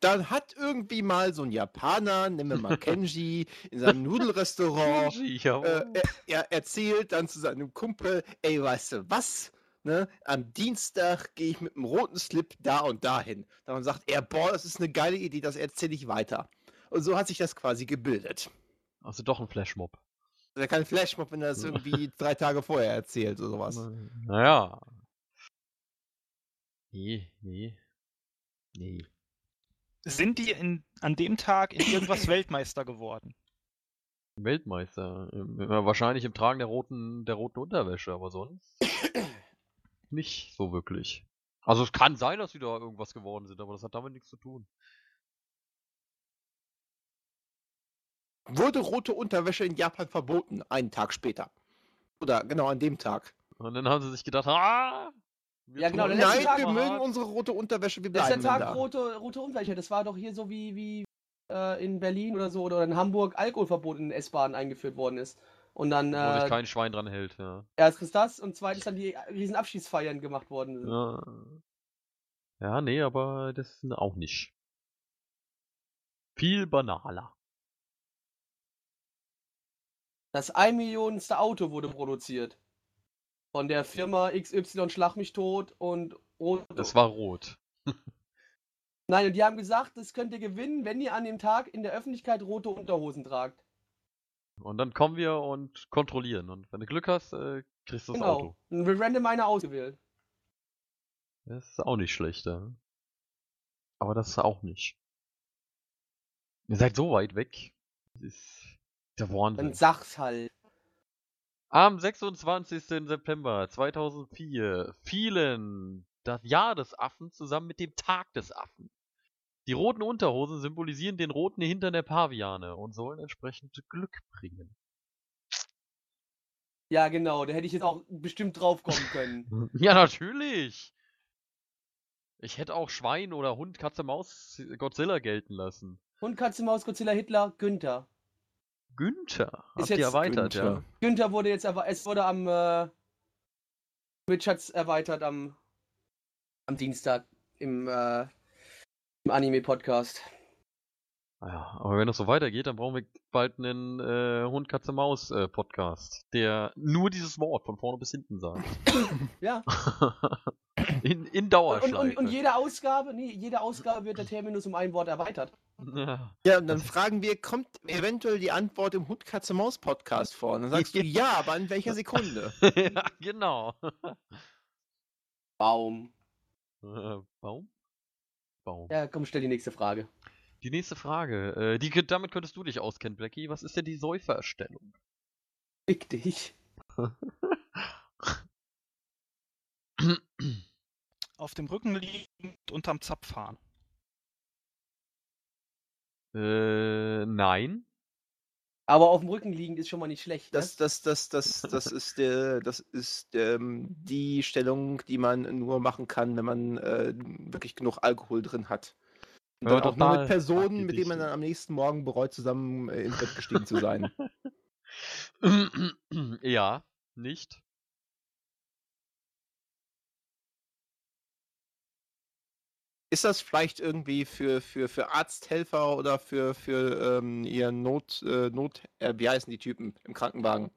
Dann hat irgendwie mal so ein Japaner, nehmen wir mal Kenji, in seinem Nudelrestaurant Kenji, äh, jawohl. er, er erzählt dann zu seinem Kumpel, ey, weißt du was? Ne? Am Dienstag gehe ich mit einem roten Slip da und dahin. Dann sagt er, boah, das ist eine geile Idee, das erzähle ich weiter. Und so hat sich das quasi gebildet. Also doch ein Flashmob. Also kein Flashmob, wenn er das irgendwie drei Tage vorher erzählt oder sowas. Naja. Nee, nee. Nee. Sind die in, an dem Tag in irgendwas Weltmeister geworden? Weltmeister. Wahrscheinlich im Tragen der roten, der roten Unterwäsche, aber sonst nicht so wirklich. Also es kann sein, dass sie da irgendwas geworden sind, aber das hat damit nichts zu tun. Wurde rote Unterwäsche in Japan verboten, einen Tag später. Oder genau an dem Tag. Und dann haben sie sich gedacht, ah! wir Ja, genau, Nein, Tag wir mögen hart. unsere rote Unterwäsche, wir Letzter bleiben Tag da. rote, rote Unwäsche. Das war doch hier so wie, wie äh, in Berlin oder so oder in Hamburg Alkoholverbot in den S-Bahnen eingeführt worden ist. Und dann Wo sich äh, kein Schwein dran hält, ja. erstens das und zweitens dann die riesen Abschiedsfeiern gemacht worden sind. Ja, ja nee, aber das auch nicht. Viel banaler. Das 1 Millionenste Auto wurde produziert. Von der Firma XY Schlag mich tot und Rot. Das war rot. Nein, und die haben gesagt, das könnt ihr gewinnen, wenn ihr an dem Tag in der Öffentlichkeit rote Unterhosen tragt. Und dann kommen wir und kontrollieren. Und wenn du Glück hast, äh, kriegst du das genau. Auto. Und wir random einer ausgewählt. Das ist auch nicht schlecht, ja. Aber das ist auch nicht. Ihr seid so weit weg. Das ist der Wahnsinn. Dann sag's halt. Am 26. September 2004 fielen das Jahr des Affen zusammen mit dem Tag des Affen. Die roten Unterhosen symbolisieren den roten Hintern der Paviane und sollen entsprechend Glück bringen. Ja, genau, da hätte ich jetzt auch bestimmt drauf kommen können. Ja, natürlich! Ich hätte auch Schwein oder Hund, Katze, Maus, Godzilla gelten lassen. Hund, Katze, Maus, Godzilla, Hitler, Günther. Günther. Ist jetzt erweitert, Günther. Günther wurde jetzt erwe- es wurde am äh, Twitch hat's erweitert am am Dienstag im, äh, im Anime-Podcast. ja. Naja, aber wenn das so weitergeht, dann brauchen wir bald einen äh, Hund, Katze, Maus äh, Podcast, der nur dieses Wort von vorne bis hinten sagt. Ja. in, in Und, Dauerschleife. und, und jede Ausgabe, nee, jede Ausgabe wird der Terminus um ein Wort erweitert. Ja. Ja, und dann fragen wir, kommt eventuell die Antwort im Hund-Katze-Maus-Podcast vor? Und dann sagst du, ja, aber in welcher Sekunde? ja, genau. Baum. Äh, Baum? Baum. Ja, komm, stell die nächste Frage. Die nächste Frage. Äh, die, damit könntest du dich auskennen, Blackie. Was ist denn die Säuferstellung? Fick dich. Auf dem Rücken liegend unterm Zapf fahren. Äh, nein. Aber auf dem Rücken liegend ist schon mal nicht schlecht. Ne? Das, das, das, das, das ist, der, das ist ähm, die Stellung, die man nur machen kann, wenn man äh, wirklich genug Alkohol drin hat. Und dann auch nur mit Personen, mit denen man dann am nächsten Morgen bereut, zusammen äh, ins Bett gestiegen zu sein. ja, nicht. Ist das vielleicht irgendwie für, für, für Arzthelfer oder für, für ähm, ihr Not, äh, Not äh, wie heißen die Typen im Krankenwagen?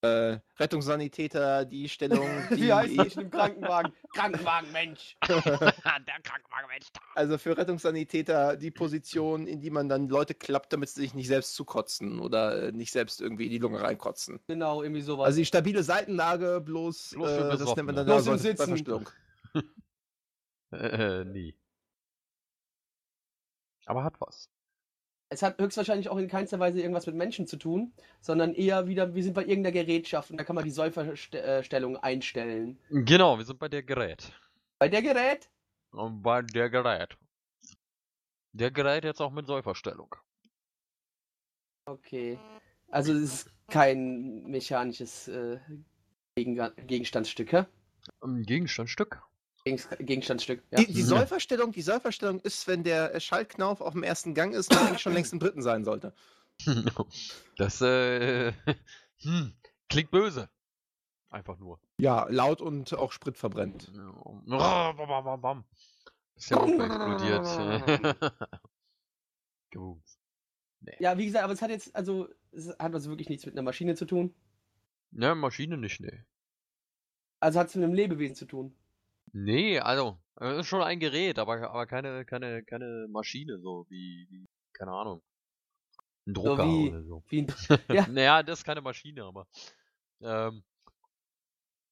Äh, Rettungssanitäter, die Stellung, die, Wie heißt das im Krankenwagen? Krankenwagen, Mensch. Der Krankenwagenmensch. also für Rettungssanitäter die Position, in die man dann Leute klappt, damit sie sich nicht selbst zukotzen oder äh, nicht selbst irgendwie in die Lunge reinkotzen. Genau, irgendwie sowas. Also die stabile Seitenlage, bloß, Bloß für äh, das nennt man dann Bloß im Sitzen. Äh, nie. Aber hat was. es hat höchstwahrscheinlich auch in keinster Weise irgendwas mit Menschen zu tun, sondern eher wieder, wir sind bei irgendeiner Gerätschaft und da kann man die Säuferstellung einstellen. Genau, wir sind bei der Gerät. Bei der Gerät? Und bei der Gerät. Der Gerät jetzt auch mit Säuferstellung. Okay. Also es ist kein mechanisches äh, Gegen Gegenstandsstück, hä? Ein Gegenstandstück. Gegens Gegenstandsstück, ja. Die, die Ja. Säuferstellung, die Säuferstellung ist, wenn der Schaltknauf auf dem ersten Gang ist, und eigentlich schon längst im dritten sein sollte. Das äh, hm, klingt böse. Einfach nur. Ja, laut und auch Sprit verbrennt. Ja. Ist der Motor explodiert. Ja, wie gesagt, aber es hat jetzt, also, es hat also wirklich nichts mit einer Maschine zu tun. Ja, Maschine nicht, nee. Also hat es mit einem Lebewesen zu tun. Nee, also, es ist schon ein Gerät, aber, aber keine, keine, keine Maschine, so wie, wie keine Ahnung. Ein Drucker wie- oder so. Wie ein, Ja. naja, das ist keine Maschine, aber. Ähm,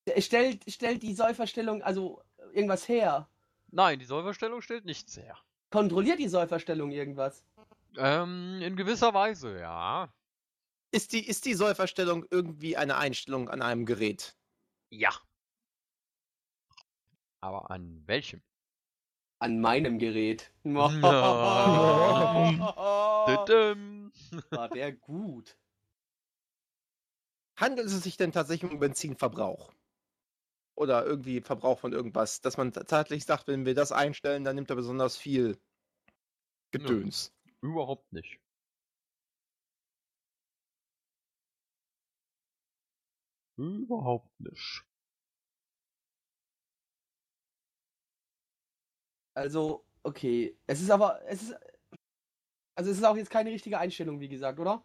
es stellt, stellt die Säuferstellung also irgendwas her. nein, die Säuferstellung stellt nichts her. Kontrolliert die Säuferstellung irgendwas? Ähm, in gewisser Weise, ja. Ist die, ist die Säuferstellung irgendwie eine Einstellung an einem Gerät? Ja. Aber an welchem? An meinem Gerät. Tütüm. War der gut. Handelt es sich denn tatsächlich um Benzinverbrauch? Oder irgendwie Verbrauch von irgendwas, dass man tatsächlich sagt, wenn wir das einstellen, dann nimmt er besonders viel Gedöns. Überhaupt nicht. Überhaupt nicht. Also, okay. Es ist aber, es ist, also es ist auch jetzt keine richtige Einstellung, wie gesagt, oder?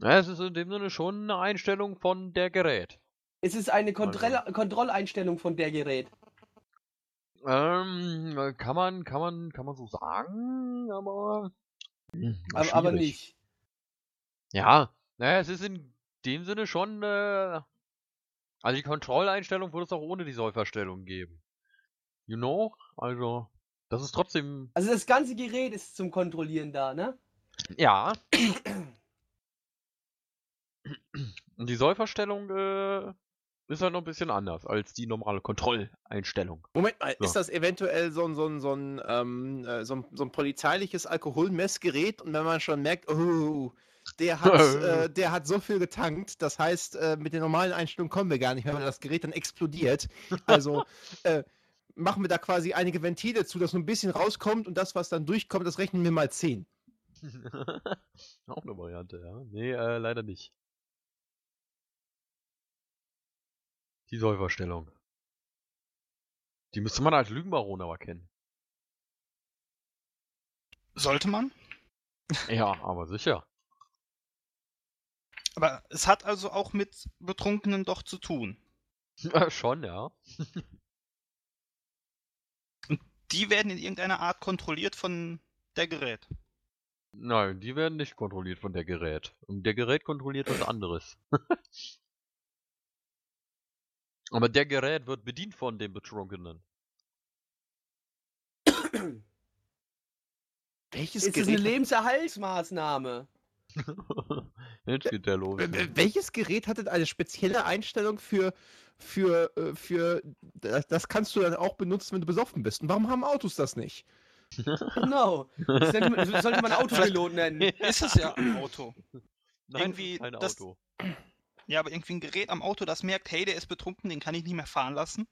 Ja, es ist in dem Sinne schon eine Einstellung von der Gerät. Es ist eine Kontroll Kontrolleinstellung von der Gerät. Ähm, kann man, kann man, kann man so sagen, aber. Hm, Aber, aber nicht. Ja, naja, es ist in dem Sinne schon, äh, also die Kontrolleinstellung würde es auch ohne die Säuferstellung geben. You know? Also, das ist trotzdem, Also das ganze Gerät ist zum Kontrollieren da, ne? ja. Und die Säuferstellung, äh, ist halt noch ein bisschen anders als die normale Kontrolleinstellung. Moment mal, So. ist das eventuell so ein, so ein, so ein, ähm, äh, so ein, so ein polizeiliches Alkoholmessgerät und wenn man schon merkt, oh, der hat, äh, der hat so viel getankt, das heißt, äh, mit den normalen Einstellungen kommen wir gar nicht mehr, weil das Gerät dann explodiert. Also äh, machen wir da quasi einige Ventile zu, dass nur ein bisschen rauskommt und das, was dann durchkommt, das rechnen wir mal 10. Auch eine Variante, ja. Nee, äh, leider nicht. Die Säuferstellung. Die müsste man als Lügenbaron aber kennen. Sollte man. Ja, aber sicher. Aber es hat also auch mit Betrunkenen doch zu tun. Ja, schon, ja. Die werden in irgendeiner Art kontrolliert von der Gerät. Nein, die werden nicht kontrolliert von der Gerät. Und der Gerät kontrolliert was anderes. aber der Gerät wird bedient von dem Betrunkenen. Welches Ist es eine Gerät, Lebenserhaltsmaßnahme? Jetzt geht der los. w- w- welches Gerät hat denn eine spezielle Einstellung für, für, äh, für das, kannst du dann auch benutzen, wenn du besoffen bist? Und warum haben Autos das nicht? Genau. Das sollte man Autopilot nennen. Ist es ja am Auto. Nein, irgendwie kein das- Auto. Ja, aber irgendwie ein Gerät am Auto, das merkt, hey, der ist betrunken, den kann ich nicht mehr fahren lassen.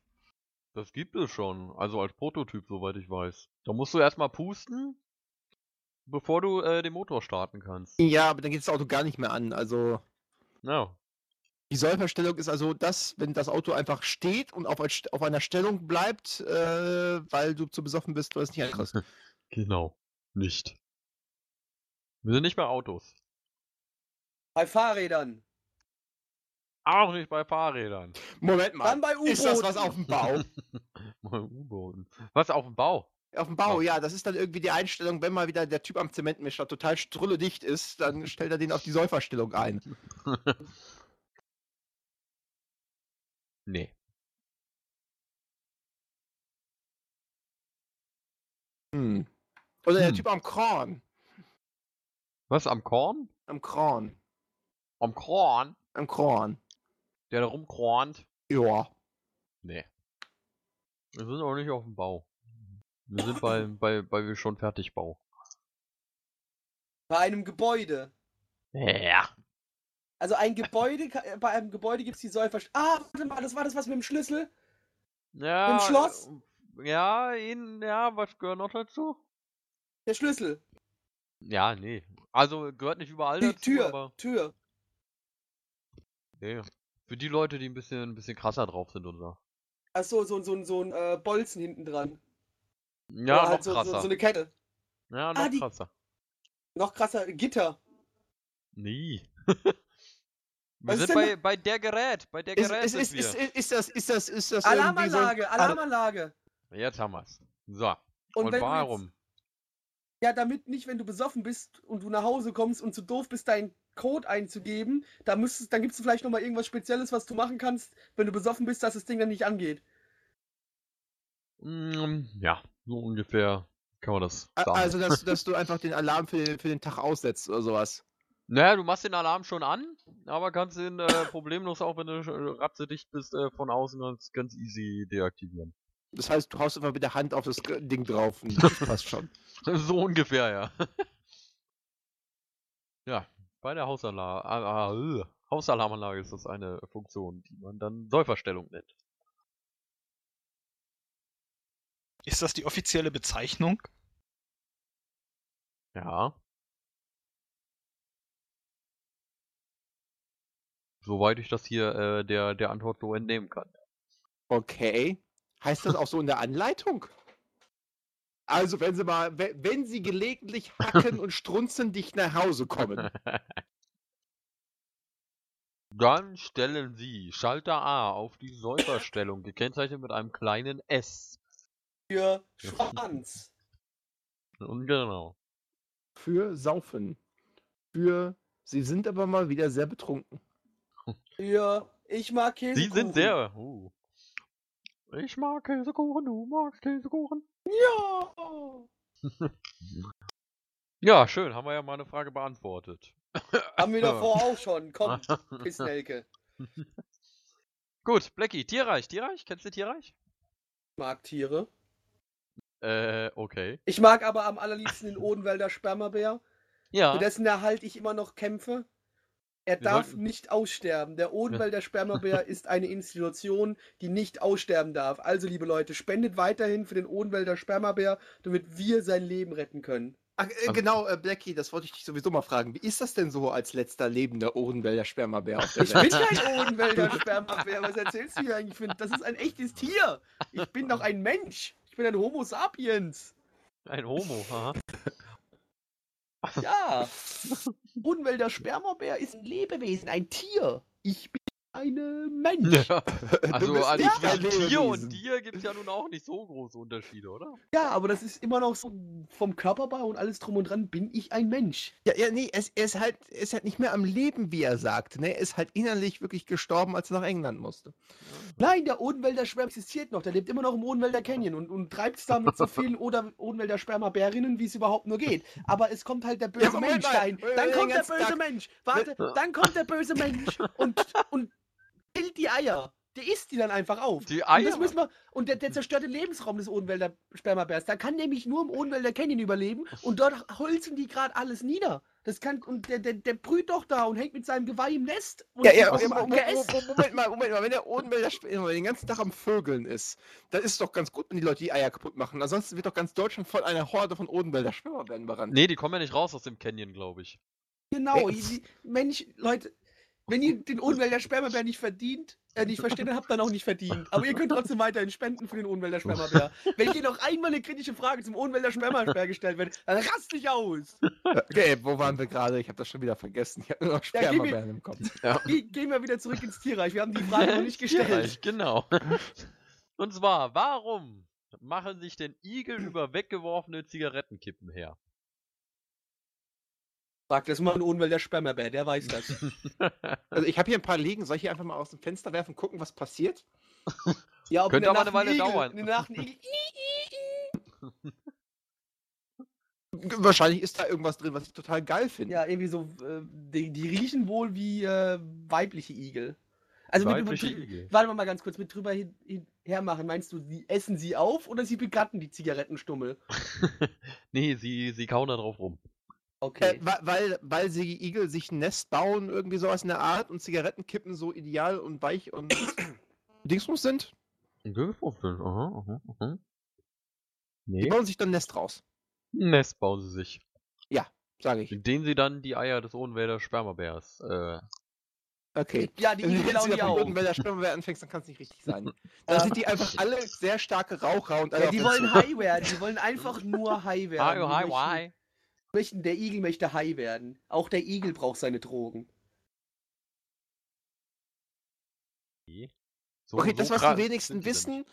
Das gibt es schon. Also als Prototyp, soweit ich weiß. Da musst du erstmal pusten, bevor du äh, den Motor starten kannst. Ja, aber dann geht das Auto gar nicht mehr an. Also Ja. die Sollverstellung ist also das, wenn das Auto einfach steht und auf, ein- auf einer Stellung bleibt, äh, weil du zu besoffen bist, weil es nicht ankriegst. Genau. Nicht. Wir sind nicht bei Autos. Bei Fahrrädern. Auch nicht bei Fahrrädern. Moment mal. Dann bei Ist das was U-Booten. auf dem Bau? Bei U-Booten. Was auf dem Bau? Auf dem Bau, Ja. das ist dann irgendwie die Einstellung, wenn mal wieder der Typ am Zementmischer total strulledicht ist, dann stellt er den auf die Säuferstellung ein. nee. Hm. Oder der Hm. Typ am Kran. Was am Korn? Am Kran. Am Korn? Am Kran. Der da rumkornt? Ja. Nee. Wir sind auch nicht auf dem Bau. Wir sind bei, bei, bei wir schon fertig Bau. Bei einem Gebäude. Ja. Also ein Gebäude, äh, bei einem Gebäude gibt es die Säufer. Ah, warte mal, das war das was mit dem Schlüssel? Ja. Im Schloss? äh, Ja, in, ja, was gehört noch dazu? Der Schlüssel. Ja, nee. Also gehört nicht überall Die dazu, Tür. aber Tür. nee. Für die Leute, die ein bisschen, ein bisschen krasser drauf sind und so. Ach so, so, so, so ein äh, Bolzen hinten dran. Ja, Oder noch halt so, krasser. so, so eine Kette. Ja, noch Ah, die- krasser. Noch krasser, Gitter. Nie. wir Was sind bei, bei der Gerät. Bei der Gerät ist, ist, ist, ist, ist das, ist das, ist das irgendwie so... Alarmanlage, Alarmanlage. Jetzt haben wir's. So. Und, Und, warum? Jetzt, ja, damit nicht, wenn du besoffen bist und du nach Hause kommst und zu doof bist, deinen Code einzugeben, da müsstest, dann gibst du vielleicht nochmal irgendwas Spezielles, was du machen kannst, wenn du besoffen bist, dass das Ding dann nicht angeht. Mm, ja, so ungefähr kann man das sagen. Also, dass, dass du einfach den Alarm für den, für den Tag aussetzt oder sowas. Naja, du machst den Alarm schon an, aber kannst ihn äh, problemlos, auch wenn du sch- ratzedicht bist, äh, von außen ganz, ganz easy deaktivieren. Das heißt, du haust immer mit der Hand auf das Ding drauf und das passt schon. So ungefähr, ja. ja, bei der Hausalarm, äh, Hausalarmanlage ist das eine Funktion, die man dann Säuferstellung nennt. Ist das die offizielle Bezeichnung? Ja. Soweit ich das hier äh, der, der Antwort so entnehmen kann. Okay. Heißt das auch so in der Anleitung? Also, wenn sie mal, we- wenn sie gelegentlich hacken und strunzen dich nach Hause kommen. Dann stellen Sie Schalter A auf die Säuferstellung, gekennzeichnet mit einem kleinen S. Für Schwanz. Und genau. Für Saufen. Für sie sind aber mal wieder sehr betrunken. Für ich mag Sie Käsekuchen. sind sehr. Uh. Ich mag Käsekuchen, du magst Käsekuchen. Ja. Ja, schön, haben wir ja mal eine Frage beantwortet. Haben wir davor auch schon. Komm, Pissnelke. Gut, Blackie, Tierreich, Tierreich? Kennst du Tierreich? Ich mag Tiere. Äh, okay. Ich mag aber am allerliebsten den Odenwälder Spermabär. Ja. Für dessen Erhalt ich immer noch kämpfe. Er Wir darf sollten- nicht aussterben. Der Odenwälder Spermabär ist eine Institution, die nicht aussterben darf. Also, liebe Leute, spendet weiterhin für den Odenwälder Spermabär, damit wir sein Leben retten können. Ach, äh, genau, äh, Blackie, das wollte ich dich sowieso mal fragen. Wie ist das denn so als letzter lebender Ohrenwälder Spermabär auf der Ich bin Welt? kein Odenwälder Spermabär. Was erzählst du hier eigentlich? Das ist ein echtes Tier. Ich bin doch ein Mensch. Ich bin ein Homo sapiens. Ein Homo, haha. Ja. Odenwälder Spermabär ist ein Lebewesen, ein Tier. Ich bin eine Mensch. Ja. Also, also zwischen Tier und. Tier gibt es ja nun auch nicht so große Unterschiede, oder? Ja, aber das ist immer noch so vom Körperbau und alles drum und dran bin ich ein Mensch. Ja, ja, nee, es, er ist halt, er ist halt nicht mehr am Leben, wie er sagt. Ne? Er ist halt innerlich wirklich gestorben, als er nach England musste. Nein, der Odenwälder Sperm existiert noch. Der lebt immer noch im Odenwälder Canyon und, und treibt es da mit so vielen Oder Odenwälder Spermabärinnen, wie es überhaupt nur geht. Aber es kommt halt der böse Ja, Moment Mensch. Moment, Dann kommt der böse Tag- Mensch. Warte, dann kommt der böse Mensch und, und killt die Eier. Der isst die dann einfach auf. Die Und, Eier? das müssen wir, und der, der zerstörte Lebensraum des Odenwälder Spermabärs, da kann nämlich nur im Odenwälder Canyon überleben und dort holzen die gerade alles nieder. Das kann, und der, der, der brüht doch da und hängt mit seinem Geweih im Nest. Und Ja, ja, und- und- Moment. Moment, mal, Moment mal, wenn der Odenwälder den ganzen Tag am Vögeln ist, dann ist es doch ganz gut, wenn die Leute die Eier kaputt machen. Ansonsten wird doch ganz Deutschland von einer Horde von Odenwälder Spermabären überrannt. Nee, die kommen ja nicht raus aus dem Canyon, glaube ich. Genau, die- Mensch, Leute, wenn ihr den Odenwälder Spermabär nicht verdient, äh, nicht versteht, dann habt ihr ihn auch nicht verdient. Aber ihr könnt trotzdem weiterhin spenden für den Odenwälder Spermabär. Wenn dir noch einmal eine kritische Frage zum Odenwälder Spermabär gestellt wird, dann rast dich aus. Okay, wo waren wir gerade? Ich habe das schon wieder vergessen. Ich habe nur noch Ja, Spermabären im Kopf. Ge gehen wir wieder zurück ins Tierreich. Wir haben die Frage noch nicht gestellt. Tierreich, genau. Und zwar, warum machen sich denn Igel über weggeworfene Zigarettenkippen her? Frag das mal einen Odenwälder Spermabär, der weiß das. Also ich habe hier ein paar liegen. Soll ich hier einfach mal aus dem Fenster werfen, gucken, was passiert? Ja, ob Könnte der aber Nacht eine ein Weile dauern. Der ein. G- Wahrscheinlich ist da irgendwas drin, was ich total geil finde. Ja, irgendwie so, äh, die, die riechen wohl wie äh, weibliche Igel. Also mit, Weibliche mit, Igel. Warte mal, mal ganz kurz, mit drüber hin, hin, hermachen. Meinst du, sie essen sie auf oder sie begatten die Zigarettenstummel? nee, sie, sie kauen da drauf rum. Okay. Äh, weil, weil sie Igel sich ein Nest bauen, irgendwie sowas in der Art und Zigarettenkippen so ideal und weich und Dingsbums sind. Aha, aha, aha. Die Nee. bauen sich dann ein Nest raus, Ein Nest bauen sie sich. sage ich. In denen sie dann die Eier des Odenwälder Spermabärs. Äh, Okay. ja, die Wenn Igel die auch. unten bei der Spermabär anfängst, dann kann es nicht richtig sein. Da sind die einfach alle sehr starke Raucher und alle Ja, auf die wollen. High werden. Die wollen einfach nur High werden. hi, Die hi, möchten- der Igel möchte High werden. Auch der Igel braucht seine Drogen. So, Okay, das, was die wenigsten wissen,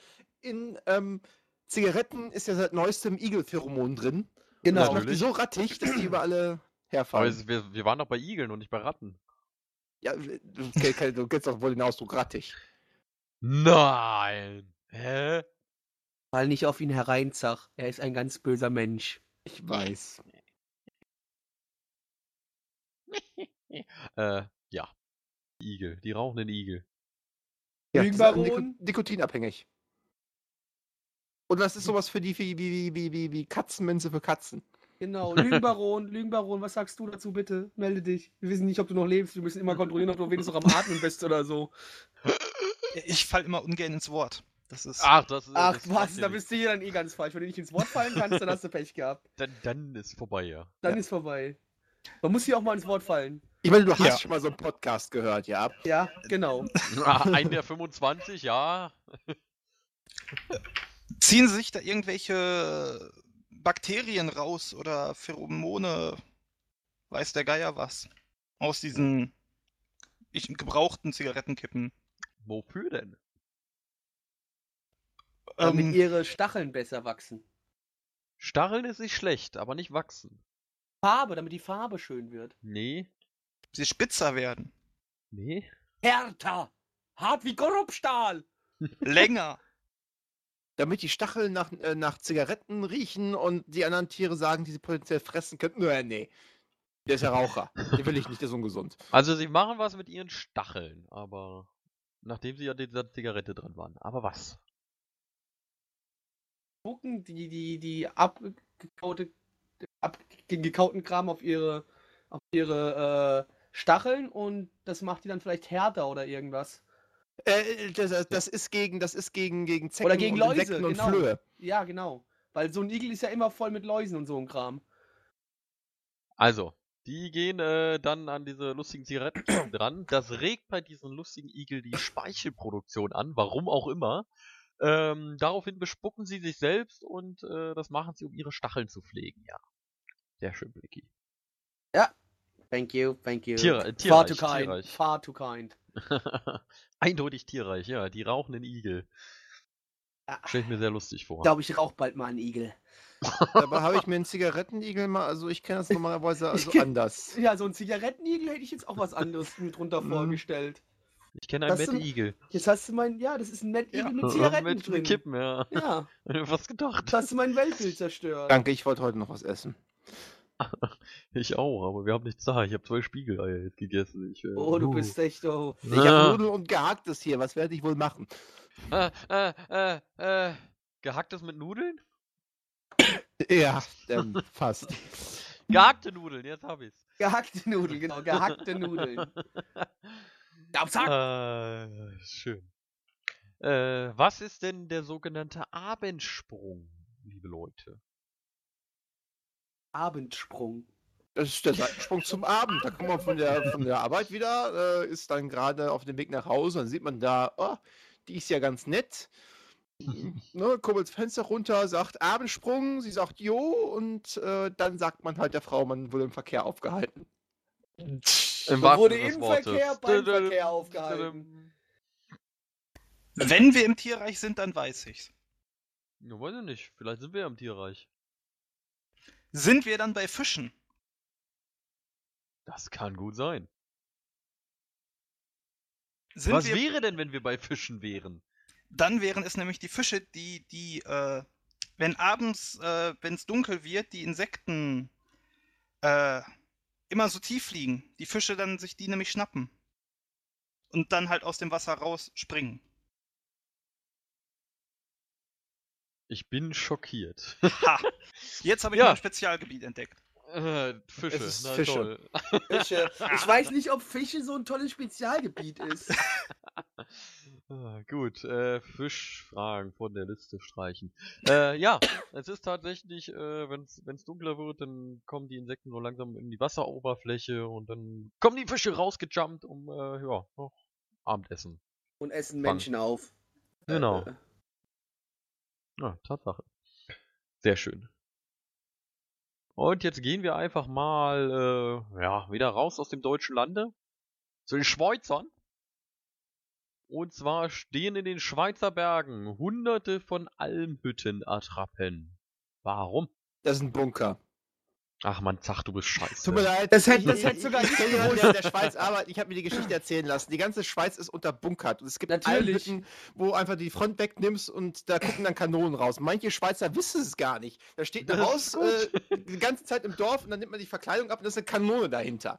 in ähm, Zigaretten ist ja seit neuestem Igelpheromon drin. Genau. Das macht die so rattig, dass die über alle. Aber herfallen. es, wir, wir waren doch bei Igeln und nicht bei Ratten. Ja, du, du, du kennst doch wohl den Ausdruck rattig. Nein! Hä? Fall nicht auf ihn herein, Zach. Er ist ein ganz böser Mensch. Ich weiß. äh, ja. Igel, die rauchenden Igel. Ja, die sind alle Lügenbaron? Niko nikotinabhängig. Und das ist sowas für die wie, wie, wie, wie, wie Katzenminze für Katzen. Genau, Lügenbaron, Lügenbaron, was sagst du dazu bitte? Melde dich. Wir wissen nicht, ob du noch lebst. Wir müssen immer kontrollieren, ob du wenigstens noch am Atmen bist oder so. Ich fall immer ungern ins Wort. Das ist. Ach, das ist. Ach das was, da bist du hier dann eh ganz falsch. Wenn du nicht ins Wort fallen kannst, dann hast du Pech gehabt. Dann, dann ist vorbei, ja. Dann Ja. ist vorbei. Man muss hier auch mal ins Wort fallen. Ich meine, du hast Ja. schon mal so einen Podcast gehört, ja? Ja, genau. Ah, Ein der 25, ja. Ziehen sich da irgendwelche Bakterien raus oder Pheromone, weiß der Geier was, aus diesen ich, gebrauchten Zigarettenkippen? Wofür denn? Damit Ähm, ihre Stacheln besser wachsen. Stacheln ist nicht schlecht, aber nicht wachsen. Farbe, damit die Farbe schön wird. Nee. sie spitzer werden, Nee. Härter! Hart wie Korrupstahl! länger. Damit die Stacheln nach, äh, nach Zigaretten riechen und die anderen Tiere sagen, die sie potenziell fressen könnten. Nö, nee. Der ist ja Raucher. Den will ich nicht, der ist ungesund. Also sie machen was mit ihren Stacheln, aber nachdem sie ja dieser Zigarette dran waren. Aber was? Spucken die, die, die abgekaute, ab, den gekauten Kram auf ihre, auf ihre äh, Stacheln und das macht die dann vielleicht härter oder irgendwas. Äh, das, das ist gegen, das ist gegen, gegen Zecken Oder gegen und Läuse, Insekten und genau. Flöhe. Ja, genau. Weil so ein Igel ist ja immer voll mit Läusen und so ein Kram. Also, die gehen äh, dann an diese lustigen Zigaretten dran. Das regt bei diesen lustigen Igel die Speichelproduktion an, warum auch immer. Ähm, daraufhin bespucken sie sich selbst und äh, das machen sie, um ihre Stacheln zu pflegen, ja. Sehr schön, Blicky. Thank you, thank you. Tier, äh, Far tierreich, too kind. tierreich. Far too kind. Eindeutig tierreich, ja. Die rauchenden Igel. Ja, Stell ich mir sehr lustig vor. ich glaube, ich rauche bald mal einen Igel. Dabei habe ich mir einen Zigarettenigel mal, also ich kenne das normalerweise also kenn- anders. Ja, so ein Zigarettenigel hätte ich jetzt auch was anderes mir drunter Mhm. vorgestellt. Ich kenne einen Das sind- Mettigel. Jetzt hast du mein, ja, das ist ein Mettigel Ja. mit Zigaretten mit, drin. mit Kippen, ja. Ja, Was gedacht. jetzt hast du mein Weltbild zerstört. Danke, ich wollte heute noch was essen. Ich auch, aber wir haben nichts da. Ich habe zwei Spiegeleier jetzt gegessen. Ich, äh, Oh, du uh. bist echt oh. Ich Ah. habe Nudeln und Gehacktes hier, was werde ich wohl machen? Äh, äh, äh, äh. Gehacktes mit Nudeln? Ja, ähm, fast. Gehackte Nudeln, jetzt hab ich's. Gehackte Nudeln, genau, gehackte Nudeln. Absack! Äh, schön. Äh, was ist denn der sogenannte Abendsprung, liebe Leute? Abendsprung. Das ist der Seitensprung zum Abend. Da kommt man von der, von der Arbeit wieder, äh, ist dann gerade auf dem Weg nach Hause, dann sieht man da, oh, die ist ja ganz nett. ne, kurbelt das Fenster runter, sagt Abendsprung, sie sagt Jo und äh, dann sagt man halt der Frau, man wurde im Verkehr aufgehalten. Im Man wurde im Wortes. Verkehr beim Verkehr aufgehalten. Wenn wir im Tierreich sind, dann weiß ich's. Ja, weiß ich nicht. Vielleicht sind wir ja im Tierreich. Sind wir dann bei Fischen? Das kann gut sein. Sind Was wir, wäre denn, wenn wir bei Fischen wären? dann wären es nämlich die Fische, die, die, äh, wenn abends, äh, wenn es dunkel wird, die Insekten äh, immer so tief fliegen. Die Fische dann sich die nämlich schnappen. Und dann halt aus dem Wasser rausspringen. Ich bin schockiert. Ha! Jetzt habe ich Ja. ein Spezialgebiet entdeckt. Äh, Fische, Es ist na Fische. toll. Fische. Ich weiß nicht, ob Fische so ein tolles Spezialgebiet ist. Ah, Gut, äh, Fischfragen von der Liste streichen. Äh, ja, es ist tatsächlich, äh, wenn es dunkler wird, dann kommen die Insekten so langsam in die Wasseroberfläche und dann kommen die Fische rausgejumpt, um, äh, ja, noch Abendessen. Und essen Fang. Menschen auf. Genau. Ja, Tatsache. Sehr schön. Und jetzt gehen wir einfach mal, äh, ja, wieder raus aus dem deutschen Lande. Zu den Schweizern. Und zwar stehen in den Schweizer Bergen hunderte von Almhüttenattrappen. Warum? Das ist ein Bunker. Ach man, sag, du bist scheiße. Tut mir leid. Das hätte- ich- das hätte sogar jemanden, gewusst. der in der Schweiz arbeitet. Ich habe mir die Geschichte erzählen lassen. Die ganze Schweiz ist unterbunkert. Und es gibt Natürlich. Almhütten, wo einfach die Front wegnimmst und da gucken dann Kanonen raus. Manche Schweizer wissen es gar nicht. Da steht ein Haus äh, die ganze Zeit im Dorf und dann nimmt man die Verkleidung ab und da ist eine Kanone dahinter.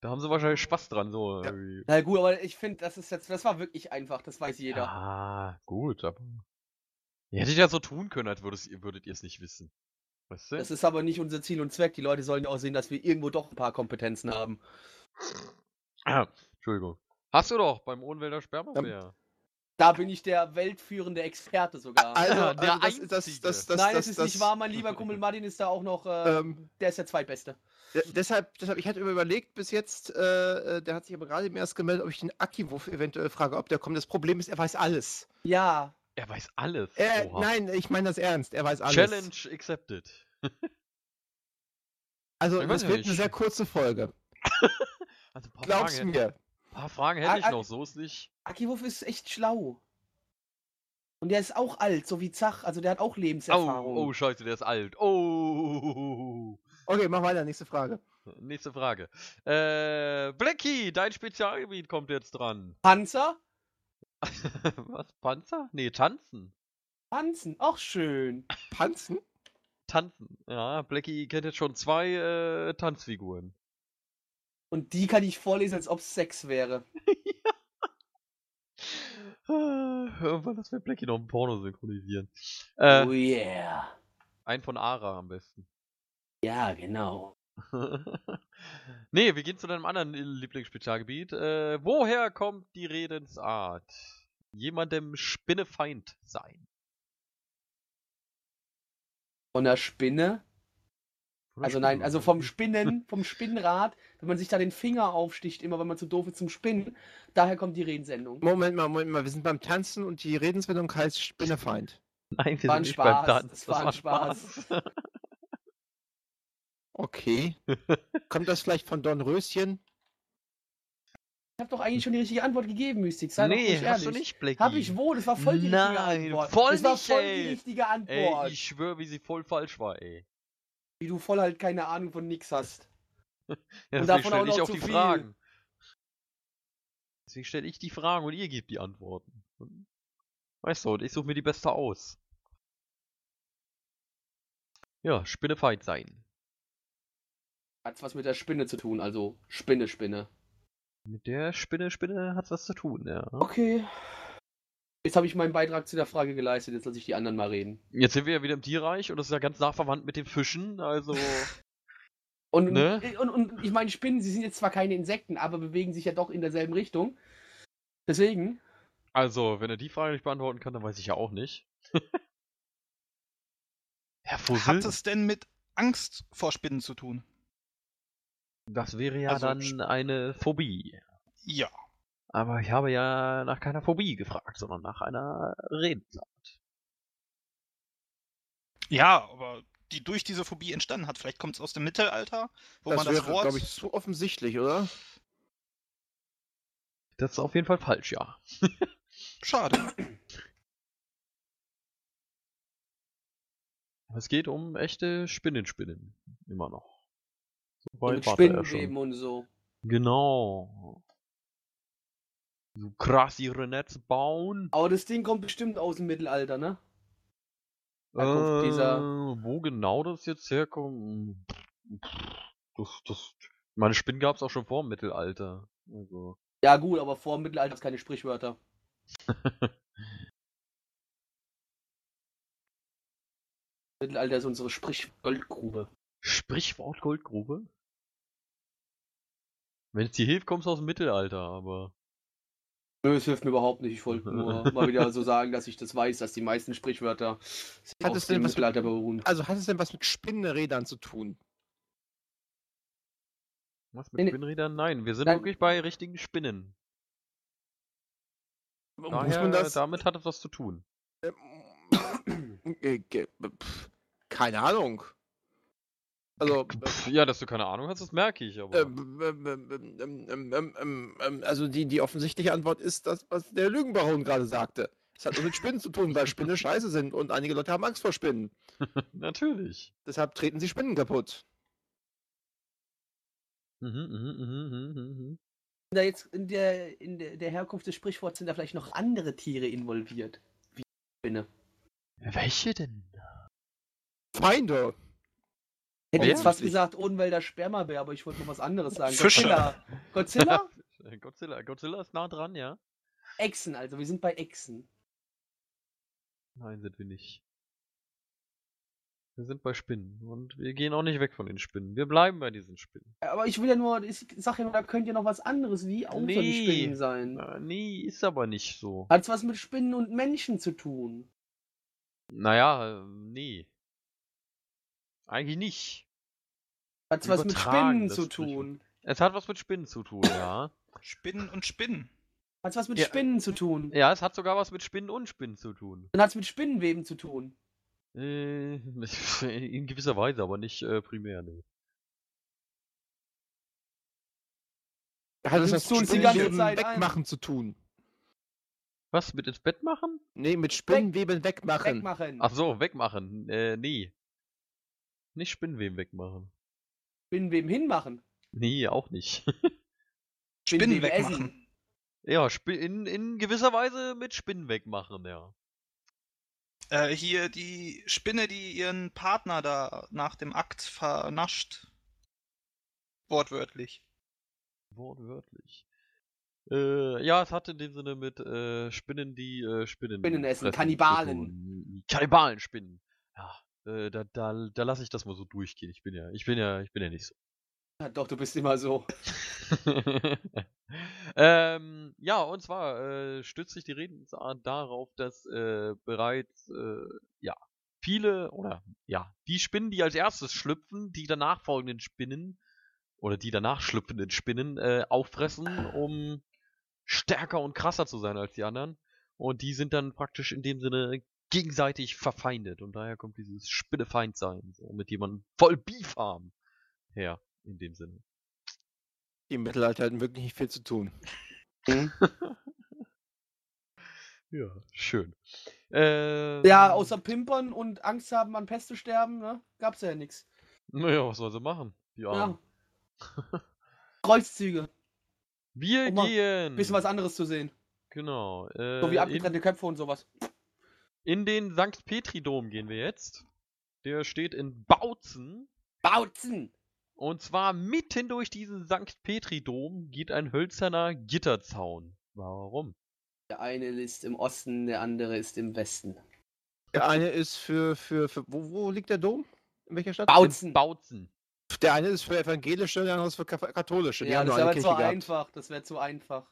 Da haben sie wahrscheinlich Spaß dran, so. Ja. Na gut, aber ich finde, das ist jetzt, das war wirklich einfach, das weiß jeder. Ja, gut, aber. Ihr hättet ja so tun können, als würdet ihr es nicht wissen. Weißt du? Das ist aber nicht unser Ziel und Zweck. Die Leute sollen ja auch sehen, dass wir irgendwo doch ein paar Kompetenzen haben. Ah, Entschuldigung. Hast du doch beim Ohnwälder Spermabär. Da bin ich der weltführende Experte sogar. Also, Ja, der also das, das, Einzige. das, das, Nein, das, es ist das, nicht wahr. Mein lieber Kumpel Martin ist da auch noch, äh, Ähm, der ist der Zweitbeste. de- deshalb, deshalb, ich hatte überlegt, bis jetzt, äh, äh, der hat sich aber gerade eben erst gemeldet, ob ich den Akiwurf eventuell frage, ob der kommt. Das Problem ist, er weiß alles. Ja, Er weiß alles. Er, nein, ich meine das ernst. Er weiß alles. Challenge accepted. Also, ja wird nicht. eine sehr kurze Folge. Also ein Glaub's Fragen, mir. Ein paar Fragen hätte Ah, ich noch, so ist nicht. Akiwurf ist echt schlau. Und der ist auch alt, so wie Zach. Also der hat auch Oh, Lebenserfahrung. oh, scheiße, der ist alt. Oh. Okay, mach weiter. Nächste Frage. Nächste Frage. Äh, Blackie, dein Spezialgebiet kommt jetzt dran. Panzer? Was? Panzer? Nee, tanzen. Panzen, auch schön. Panzen? Tanzen. Ja, Blackie kennt jetzt schon zwei äh, Tanzfiguren. Und die kann ich vorlesen, als ob es Sex wäre. Irgendwann lassen wir Blackie noch ein Porno synchronisieren. Äh, oh yeah. ein von Ara am besten. Ja, genau. nee, wir gehen zu deinem anderen Lieblingsspezialgebiet. Äh, woher kommt die Redensart? Jemandem Spinnefeind sein. Von der Spinne. Von der Also nein, also vom Spinnen, vom Spinnrad, wenn man sich da den Finger aufsticht, immer wenn man zu doof ist zum Spinnen. Daher kommt die Redensendung. Moment mal, Moment mal. Wir sind beim Tanzen und die Redenswendung heißt Spinnefeind. Nein, wir war sind ein nicht Spaß, beim Tanz. das war ein Spaß. Okay. Kommt das vielleicht von Don Röschen? Ich habe doch eigentlich schon die richtige Antwort gegeben, Mystik. Sei nee, hast du ehrlich. nicht, Blackie. Hab ich wohl, das war voll die Nein, richtige Antwort. voll das war nicht, voll ey. die richtige Ey, Antwort. ich schwöre, wie sie voll falsch war, ey. Wie du voll halt keine Ahnung von nix hast. Ja, Und deswegen davon auch stelle ich noch auch zu die viel. Fragen. Deswegen stelle ich die Fragen und ihr gebt die Antworten. Weißt du, und ich suche mir die beste aus. Ja, Spinnefeind sein. Hat's was mit der Spinne zu tun, also Spinne, Spinne. Mit der Spinne, Spinne hat's was zu tun, ja. Okay. Jetzt habe ich meinen Beitrag zu der Frage geleistet, jetzt lasse ich die anderen mal reden. Jetzt sind wir ja wieder im Tierreich und das ist ja ganz nah verwandt mit den Fischen, also. Und, Ne? und, und ich meine, Spinnen, sie sind jetzt zwar keine Insekten, aber bewegen sich ja doch in derselben Richtung. Deswegen, Also, wenn er die Frage nicht beantworten kann, dann weiß ich ja auch nicht. Herr Fussel, Hat es denn mit Angst vor Spinnen zu tun? Das wäre ja Also, dann eine Phobie. Ja. Aber ich habe ja nach keiner Phobie gefragt, sondern nach einer Redensart. Ja, aber die durch diese Phobie entstanden hat. Vielleicht kommt es aus dem Mittelalter, wo das man das wäre, Wort. glaube ich, zu offensichtlich, oder? Das ist auf jeden Fall falsch, ja. Schade. Es geht um echte Spinnenspinnen. Immer noch. Mit war er schon. und so. Genau. So krass ihre Netze bauen. Aber das Ding kommt bestimmt aus dem Mittelalter, ne? Äh, dieser- Wo genau das jetzt herkommt? Das, das, meine Spinnen gab es auch schon vor dem Mittelalter. Also. Ja, gut, aber vor dem Mittelalter ist keine Sprichwörter. Mittelalter ist unsere Sprichgoldgrube. Sprichwort Goldgrube? Wenn es dir hilft, kommst du aus dem Mittelalter, aber. Nö, es hilft mir überhaupt nicht. Ich wollte nur mal wieder so sagen, dass ich das weiß, dass die meisten Sprichwörter Hat es denn dem was mit- Mittelalter beruhen. Also hat es denn was mit Spinnenrädern zu tun? Was mit Nee. Spinnrädern? Nein, wir sind Nein. wirklich bei richtigen Spinnen. Muss Daher, man das? damit hat es was zu tun. Äh, pf, Keine Ahnung. Also, ähm, ja, dass du keine Ahnung hast, das merke ich, aber. Ähm ähm, ähm, ähm, ähm, also, die, die offensichtliche Antwort ist das, was der Lügenbaron gerade sagte. Es hat nur mit Spinnen zu tun, weil Spinnen scheiße sind und einige Leute haben Angst vor Spinnen. Natürlich. Deshalb treten sie Spinnen kaputt. Mhm, mh, mh, mh, mh, Da jetzt in der, in der Herkunft des Sprichworts sind da vielleicht noch andere Tiere involviert. Wie Spinne. Welche denn? Feinde. Hätte jetzt fast gesagt Odenwälder Spermabär, aber ich wollte noch was anderes sagen. Fische. Godzilla. Godzilla? Godzilla. Godzilla ist nah dran, ja? Echsen, also wir sind bei Echsen. Nein, sind wir nicht. Wir sind bei Spinnen und wir gehen auch nicht weg von den Spinnen. Wir bleiben bei diesen Spinnen. Aber ich will ja nur, ich sag ja nur, da könnte ja noch was anderes wie außer die Nee. Spinnen sein. Äh, nee, ist aber nicht so. Hat's was mit Spinnen und Menschen zu tun? Naja, äh, nee. Eigentlich nicht. Hat's was mit Spinnen zu tun? Es hat was mit Spinnen zu tun, ja. Spinnen und Spinnen. Hat's was mit Ja. Spinnen zu tun? ja, es hat sogar was mit Spinnen und Spinnen zu tun. Dann hat's mit Spinnenweben zu tun. Äh, in gewisser Weise, aber nicht äh, primär, nee. Hat es was mit die ganze Spinnenweben ein? wegmachen zu tun? Was, mit ins Bett machen? Nee, mit Spinnenweben wegmachen. Wegmachen. Ach so, wegmachen. Äh, nee. Nicht Spinnenweben wegmachen. Spinnenweben hinmachen. Nee, auch nicht. Spinnen wegmachen. essen. ja, in, in gewisser Weise mit Spinnen wegmachen, ja. Äh, hier die Spinne, die ihren Partner da nach dem Akt vernascht. Wortwörtlich. Wortwörtlich. Äh, ja, es hat in dem Sinne mit äh, Spinnen, die äh, Spinnen. Spinnen essen, Kannibalen. tun. Kannibalenspinnen. Ja, äh, da, da, da lasse ich das mal so durchgehen. Ich bin ja, ich bin ja, ich bin ja nicht so. Ja, doch, du bist immer so. ähm, ja, und zwar äh, stützt sich die Redensart darauf, dass äh, bereits äh, ja viele oder ja die Spinnen, die als erstes schlüpfen, die danach folgenden Spinnen oder die danach schlüpfenden Spinnen äh, auffressen, um stärker und krasser zu sein als die anderen. Und die sind dann praktisch in dem Sinne gegenseitig verfeindet. Und daher kommt dieses Spinnefeindsein, so, mit dem man voll Beef haben her, in dem Sinne. Die im Mittelalter hatten wirklich nicht viel zu tun. Ja, schön. Ähm, Ja, außer Pimpern und Angst haben, an Pest zu sterben, ne? Gab's ja nichts. Naja, was soll sie machen? Die Ja. Armen. Kreuzzüge. Wir Um mal gehen. Bisschen was anderes zu sehen. Genau. Äh, So wie in, abgetrennte Köpfe und sowas. In den St. Petri-Dom gehen wir jetzt. Der steht in Bautzen. Bautzen! Und zwar mitten durch diesen St. Petri-Dom geht ein hölzerner Gitterzaun. Warum? Der eine ist im Osten, der andere ist im Westen. Der eine ist für, für, für wo, wo liegt der Dom? In welcher Stadt? Bautzen! Bautzen. Der eine ist für evangelische, der andere ist für Ka- katholische. Die Ja, das wäre zu gehabt. einfach. Das wäre zu einfach.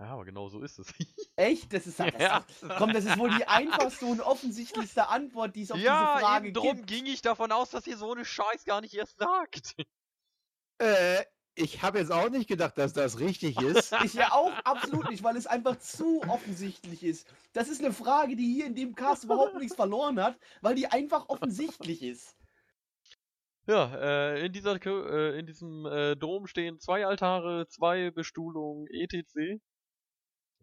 Ja, aber genau so ist es. Echt? Das ist, das Ja. Komm, das ist wohl die einfachste und offensichtlichste Antwort, die es auf ja, diese Frage eben drum gibt. ging ich davon aus, dass ihr so eine Scheiß gar nicht erst sagt. Äh, ich habe jetzt auch nicht gedacht, dass das richtig ist. Ich ja auch absolut nicht, weil es einfach zu offensichtlich ist. Das ist eine Frage, die hier in dem Cast überhaupt nichts verloren hat, weil die einfach offensichtlich ist. Ja, äh, in, dieser, äh, in diesem äh, Dom stehen zwei Altare, zwei Bestuhlungen, etc.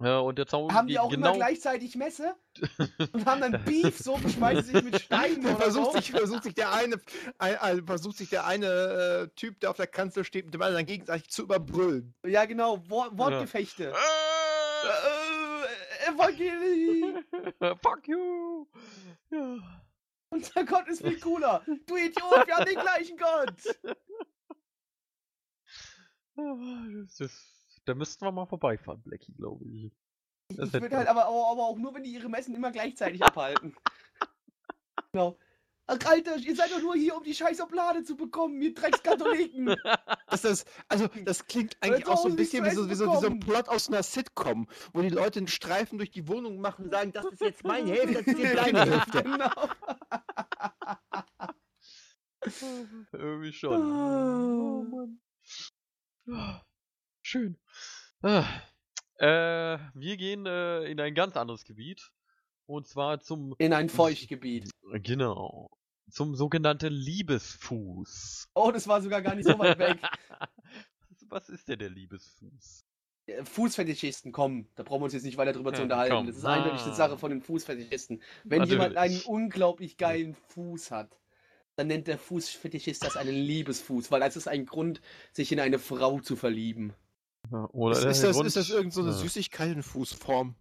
Ja, und der Zaun Haben die auch genau immer gleichzeitig Messe und haben dann Beef, so beschmeißen sich mit Steinen oder so. versucht, sich, versucht sich der eine, ein, ein, versucht sich der eine äh, Typ, der auf der Kanzel steht, mit dem anderen gegenseitig zu überbrüllen. Ja, genau, Wor Wortgefechte. Äh, Evangelie! Fuck you! Ja. Unser Gott ist viel cooler. Du Idiot, wir haben den gleichen Gott. Das ist, da müssten wir mal vorbeifahren, Blackie, glaube ich. Das Ich würde halt aber, aber, aber auch nur, wenn die ihre Messen immer gleichzeitig abhalten. genau. Ach, Alter, ihr seid doch nur hier, um die scheiß Oblade zu bekommen, ihr Dreckskatholiken. Das, das, also, das klingt eigentlich auch so ein bisschen wie so, wie, so, wie so ein. Plot aus einer Sitcom, wo die Leute einen Streifen durch die Wohnung machen und sagen, das ist jetzt meine Hälfte, das ist jetzt deine Hälfte. genau. Irgendwie schon. Oh, Mann. Ah, Schön. Ah. Äh, wir gehen äh, in ein ganz anderes Gebiet. Und zwar zum. In ein Feuchtgebiet. Genau. Zum sogenannten Liebesfuß. Oh, das war sogar gar nicht so weit weg. Was ist denn der Liebesfuß? Äh, Fußfetischisten, komm, da brauchen wir uns jetzt nicht weiter drüber zu Ja, unterhalten. komm. Das ist eindeutig eine Sache Ah. von den Fußfetischisten. Wenn jemand einen Natürlich. unglaublich geilen Fuß hat, dann nennt der Fußfetischist das einen Liebesfuß, weil das ist ein Grund, sich in eine Frau zu verlieben. Ja, Oder Ist, ist, das, ist das irgend so eine Ja. Süßigkeit in Fußform?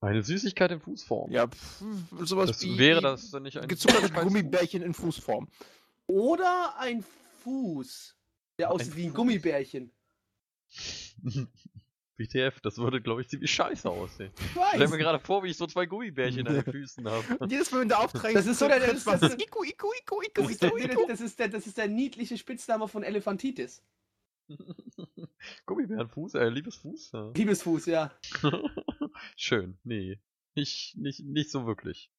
Eine Süßigkeit in Fußform. Ja, pf, sowas Das wie, wäre das dann nicht ein gezuckerte Süßigkeitsfuß? Gummibärchen in Fußform. Oder ein Fuß, der aussieht wie ein Fuß. Gummibärchen. WTF, das würde, glaube ich, ziemlich scheiße aussehen. Ich Stell mir gerade vor, wie ich so zwei Gummibärchen an den Füßen habe. Und jedes Mal, wenn du aufträgst, Das ist so der- Iku, Iku, Iku, Iku, Iku, Iku. das, ist der, das ist der niedliche Spitzname von Elefantitis. Gummibärenfuß, äh, Liebesfuß? Ja. Liebesfuß, ja. Schön, nee. Nicht, nicht, nicht so wirklich.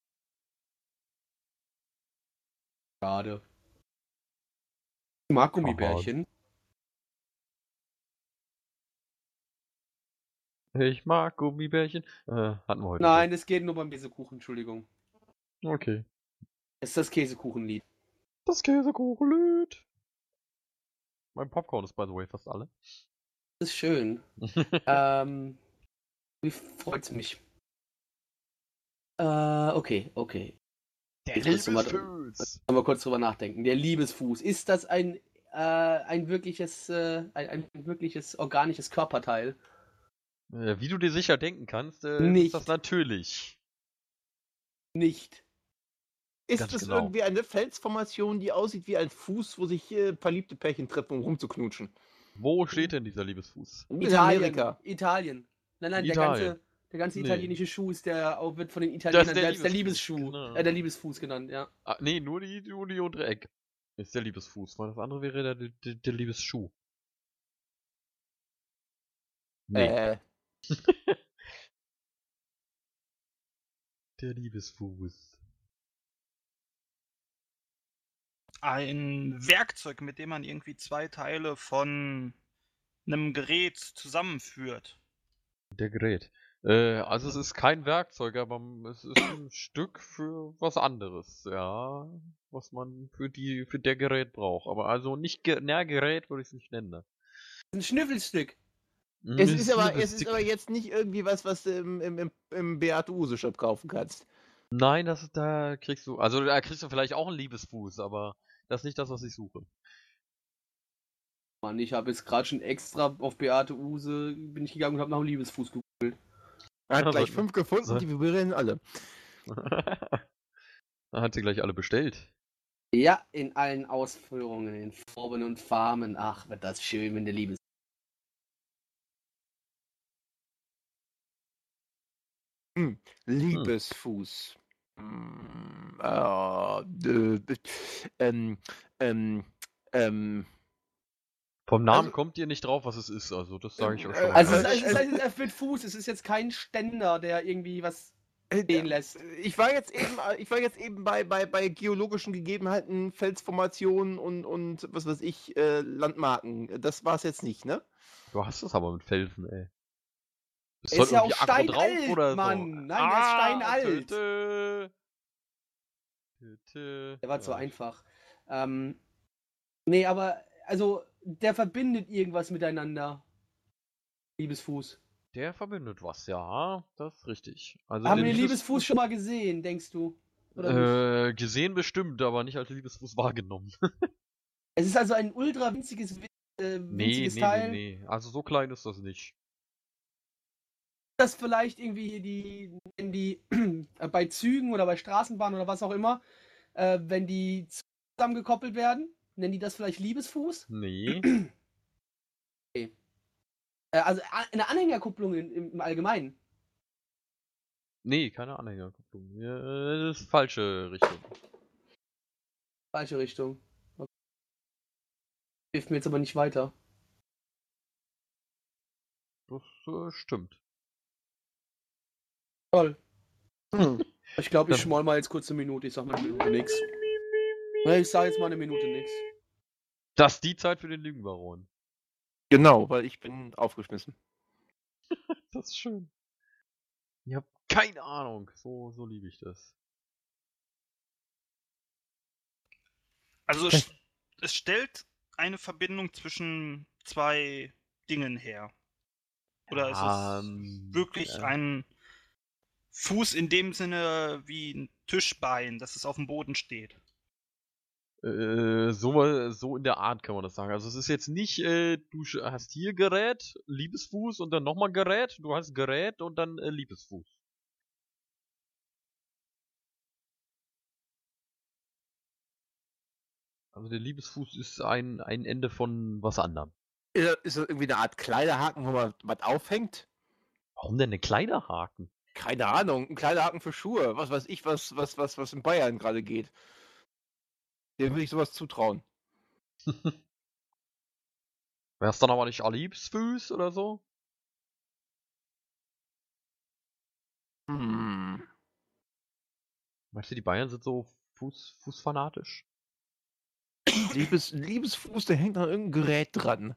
Schade. Ich mag Gummibärchen. Ich mag Gummibärchen. Äh, hatten wir heute. Nein, es geht nur beim Käsekuchen, Entschuldigung. Okay. Es ist das Käsekuchenlied. Das Käsekuchenlied. Mein Popcorn ist by the way fast alle. Das ist schön. ähm, wie freut's mich. Äh, okay, okay. Der musst du mal- Liebesfuß. Mal kurz drüber nachdenken. Der Liebesfuß. Ist das ein, äh, ein wirkliches, äh, ein, ein wirkliches organisches Körperteil? Äh, wie du dir sicher denken kannst, äh, ist das natürlich. Nicht. Ist Ganz es genau. irgendwie eine Felsformation, die aussieht wie ein Fuß, wo sich äh, verliebte Pärchen treffen, um rumzuknutschen? Wo steht denn dieser Liebesfuß? In Italien. Italien. Nein, nein, der Italien. ganze, der ganze Nee. italienische Schuh ist der, auch wird von den Italienern der selbst der Liebesfuß, Liebesschuh, genau. äh, der Liebesfuß genannt, ja. Ah, nee, nur die, nur die untere Eck. Ist der Liebesfuß, weil das andere wäre der, der, der Liebesschuh. Nee, Äh, der Liebesfuß. Ein Werkzeug, mit dem man irgendwie zwei Teile von einem Gerät zusammenführt. Der Gerät. Äh, also es ist kein Werkzeug, aber es ist ein Stück für was anderes, ja. Was man für die, für der Gerät braucht. Aber also nicht, ge na, Gerät würde ich es nicht nennen. ne. Ein Schnüffelstück. es, ist aber, es ist aber jetzt nicht irgendwie was, was du im, im, im, im Beate Use Shop kaufen kannst. Nein, das ist, da kriegst du, also da kriegst du vielleicht auch einen Liebesfuß, aber das ist nicht das, was ich suche. Mann, ich habe jetzt gerade schon extra auf Beate Use bin ich gegangen und habe nach dem Liebesfuß gegoogelt. Er hat gleich fünf gefunden, so- die vibrieren alle. Dann hat sie gleich alle bestellt. Ja, in allen Ausführungen, in Farben und Farben. Ach, wird das schön, wenn der Liebes. Liebesfuß. Hm, äh, äh, ähm, ähm, ähm, Vom Namen Also- kommt ihr nicht drauf, was es ist, also das sage ich euch Äh, schon. Also, es, Äh, ist, es, ist, es ist mit Fuß, es ist jetzt kein Ständer, der irgendwie was äh, stehen lässt. Ich war jetzt eben, ich war jetzt eben bei, bei, bei geologischen Gegebenheiten, Felsformationen und, und was weiß ich, äh, Landmarken. Das war es jetzt nicht, ne? Du hast es aber mit Felsen, ey. Ist, Ist ja auch steinalt, oder so? Mann. Nein, der ist steinalt. tü, tü. Tü. Der war zu einfach. Ähm, nee, aber, also, der verbindet irgendwas miteinander. Liebesfuß. Der verbindet was, ja, das ist richtig. Also Haben wir den Liebesfuß schon mal gesehen, denkst du? Äh, gesehen bestimmt, aber nicht als Liebesfuß wahrgenommen. Es ist also ein ultra winziges, wi- äh, nee, winziges nee, Teil. nee, nee. Also so klein ist das nicht. Das vielleicht irgendwie die, wenn die äh, bei Zügen oder bei Straßenbahnen oder was auch immer, äh, wenn die zusammengekoppelt werden, nennen die das vielleicht Liebesfuß? Nee. Äh, also eine Anhängerkupplung im, im Allgemeinen. nee, keine Anhängerkupplung. Ja, äh, das ist falsche Richtung. Falsche Richtung. Okay. Hilft mir jetzt aber nicht weiter. Das äh, stimmt. Toll. Hm. Ich glaube, ich Dann- schmoll mal jetzt kurz eine Minute. Ich sag mal eine Minute nix. Nee, Ich sag jetzt mal eine Minute nix. Das ist die Zeit für den Lügenbaron. Genau, weil ich bin aufgeschmissen. Das ist schön. Ich hab keine Ahnung. So, so liebe ich das. Also es, es stellt eine Verbindung zwischen zwei Dingen her. Oder ist es Ähm, wirklich ja. ein Fuß in dem Sinne wie ein Tischbein, dass es auf dem Boden steht? Äh, so, so in der Art kann man das sagen. Also es ist jetzt nicht, äh, du hast hier Gerät, Liebesfuß und dann nochmal Gerät, du hast Gerät und dann äh, Liebesfuß. Also der Liebesfuß ist ein, ein Ende von was anderem. Ist das, ist das irgendwie eine Art Kleiderhaken, wo man was aufhängt? Warum denn eine Kleiderhaken? Keine Ahnung, ein Kleiderhaken für Schuhe. Was weiß ich, was, was, was, was in Bayern gerade geht. Dem würde ich sowas zutrauen. Wär's dann aber nicht Alibsfuß oder so? Hm. Meinst du, die Bayern sind so Fuß, Fußfanatisch? Liebes, Liebesfuß, der hängt an irgendeinem Gerät dran.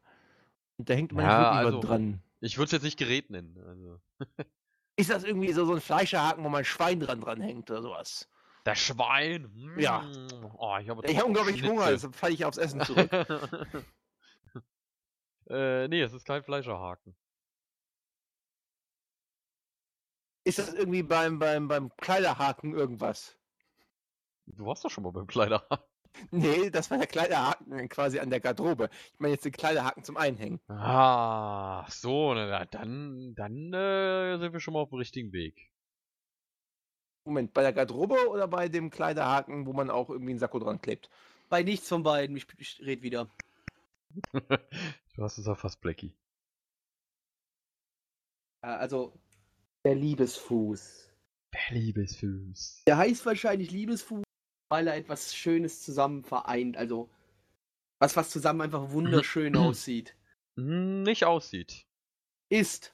Und da hängt man Ja, also- dran. Ich würde es jetzt nicht Gerät nennen. Also. Ist das irgendwie so, so ein Fleischerhaken, wo man ein Schwein dran dran hängt oder sowas? Der Schwein! Ja. Mm. Oh, ich habe Ich habe unglaublich Hunger, deshalb falle ich aufs Essen zurück. äh, nee, es ist kein Fleischerhaken. Ist das irgendwie beim, beim, beim Kleiderhaken irgendwas? Du warst doch schon mal beim Kleiderhaken. Nee, das war der Kleiderhaken quasi an der Garderobe. Ich meine jetzt den Kleiderhaken zum Einhängen. Ah, so, na, dann, dann äh, sind wir schon mal auf dem richtigen Weg. Moment, bei der Garderobe oder bei dem Kleiderhaken, wo man auch irgendwie einen Sakko dran klebt? Bei nichts von beiden. Ich, ich red wieder. du hast es ja fast Blackie. Also, der Liebesfuß. Der Liebesfuß. Der heißt wahrscheinlich Liebesfuß, weil er etwas Schönes zusammen vereint. Also, was, was zusammen einfach wunderschön aussieht. Nicht aussieht. Ist.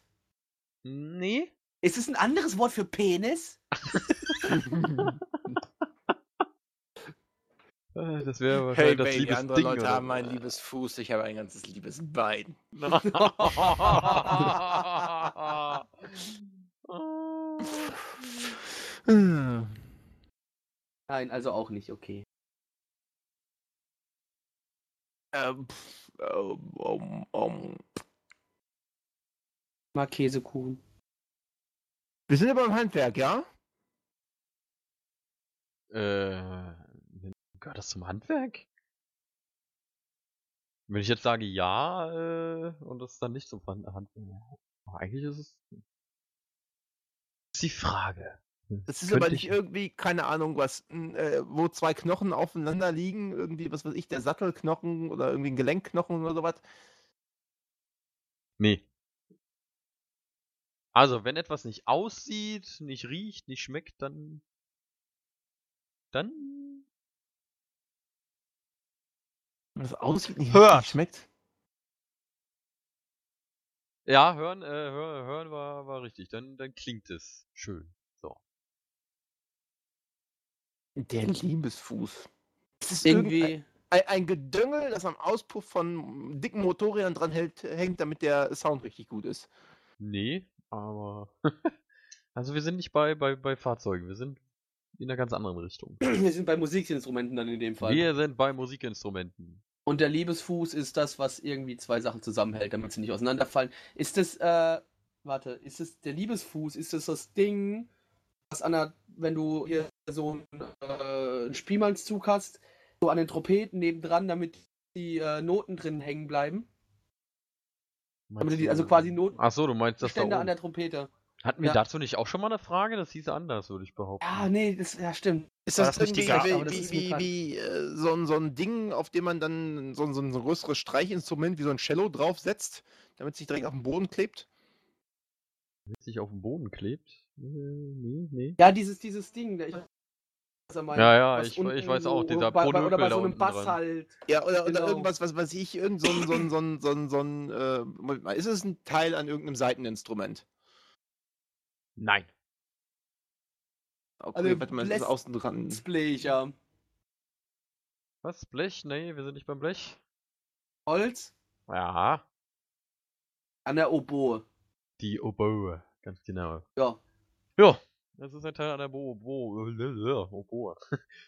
Nee? Ist es ein anderes Wort für Penis? Äh, Das wäre Hey wahrscheinlich das Baby, andere Liebesding. Leute oder haben ein liebes Fuß, ich habe ein ganzes liebes Bein. Nein, also auch nicht, okay. Ähm, pff, ähm, um, um. Mal Käsekuchen. Wir sind ja beim Handwerk, ja? äh, gehört das zum Handwerk? Wenn ich jetzt sage ja, äh, und das ist dann nicht zum Han- Handwerk. Aber eigentlich ist es. ist die Frage. Das ist Könnte aber nicht ich- irgendwie, keine Ahnung, was, äh, wo zwei Knochen aufeinander liegen, irgendwie, was weiß ich, der Sattelknochen oder irgendwie ein Gelenkknochen oder sowas. Nee. Also, wenn etwas nicht aussieht, nicht riecht, nicht schmeckt, dann. Dann. Was aussieht, nicht Hört. richtig schmeckt. Ja, hören, äh, hör, hören war, war richtig. Dann, dann klingt es schön. Der Liebesfuß. Das ist Irgendwie. Ein, ein Gedöngel, das am Auspuff von dicken Motorrädern dran hält, hängt, damit der Sound richtig gut ist. Nee, aber. also, wir sind nicht bei, bei, bei Fahrzeugen. Wir sind in einer ganz anderen Richtung. Wir sind bei Musikinstrumenten dann in dem Fall. Wir sind bei Musikinstrumenten. Und der Liebesfuß ist das, was irgendwie zwei Sachen zusammenhält, damit sie nicht auseinanderfallen. Ist das, äh, warte, ist es der Liebesfuß? Ist das das Ding, was an der, wenn du hier so einen, äh, einen Spielmannszug hast, so an den Trompeten nebendran, damit die äh, Noten drin hängen bleiben? Damit die, also quasi Ach so, du meinst das da Notstände oben. an der Trompete. Hatten wir Ja. dazu nicht auch schon mal eine Frage? Das hieß anders, würde ich behaupten. Ja, nee, das, ja, stimmt. Ist das, das nicht die irgendwie Gabel? Aber das wie, wie, wie, wie äh, so, ein, so ein Ding, auf dem man dann so, ein- so ein größeres Streichinstrument wie so ein Cello draufsetzt, damit es sich direkt auf den Boden klebt? Wenn es sich auf dem Boden klebt? Äh, nee, nee. Ja, dieses, dieses Ding. Ich er meint. Ja, ja, ich- ich unten weiß auch, dieser bei, bei, Oder bei da so einem Bass dran. halt. Ja, oder, oder Genau. irgendwas, was weiß ich, irgend so ein, so ein, so ein, so ein, so ein, äh, Moment mal, ist es ein Teil an irgendeinem Seiteninstrument? Nein. Okay, Also, warte mal, ist lässt- außen dran. Display, ja. Was? Blech? Nee, wir sind nicht beim Blech. Holz Ja. an der Oboe. Die Oboe. Ganz genau. Ja. Ja. Das ist ein Teil einer Bo Bo Oboe.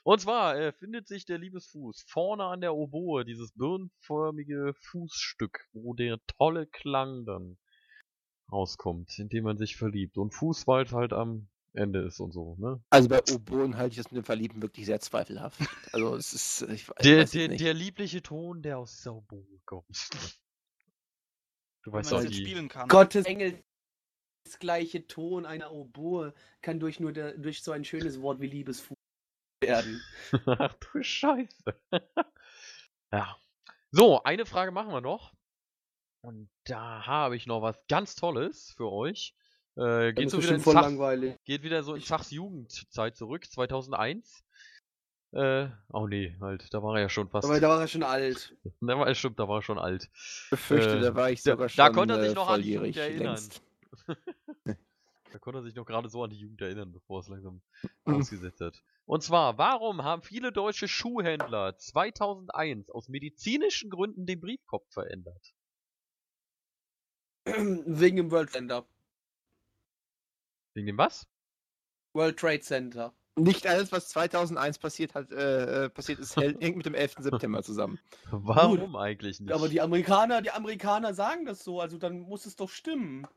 Und zwar äh, findet sich der Liebesfuß vorne an der Oboe, dieses birnenförmige Fußstück, wo der tolle Klang dann rauskommt, indem man sich verliebt. Und Fuß, weil es halt am Ende ist und so, ne? Also bei Oboen halte ich das mit dem Verlieben wirklich sehr zweifelhaft. Also es ist, ich, weiß- Der, weiß es der, nicht. der liebliche Ton, der aus dieser Oboe kommt. Du weißt jetzt die, spielen kann. Gottes Engel. Das gleiche Ton einer Oboe kann durch nur der, durch so ein schönes Wort wie Liebesfuß werden. Ach du Scheiße. Ja. So, eine Frage machen wir noch. Und da habe ich noch was ganz Tolles für euch. Äh, geht, so wieder Zach, langweilig. geht wieder so in Zachs Jugendzeit zurück, 2001. Äh, oh nee, halt, da war er ja schon fast. Aber da war er schon alt. Da war, stimmt, da war er schon alt. Befürchte, Äh, da war ich da- sogar da schon konnte er sich äh, noch an Jugend erinnern. Da konnte er sich noch gerade so an die Jugend erinnern, bevor es langsam Mhm. ausgesetzt hat. Und zwar, warum haben viele deutsche Schuhhändler 2001 aus medizinischen Gründen den Briefkopf verändert? Wegen dem World Center. Wegen dem was? World Trade Center. Nicht alles, was 2001 passiert hat, äh, äh, passiert ist, hängt mit dem 11. September zusammen. Warum eigentlich nicht? Aber die Amerikaner, die Amerikaner sagen das so, also dann muss es doch stimmen.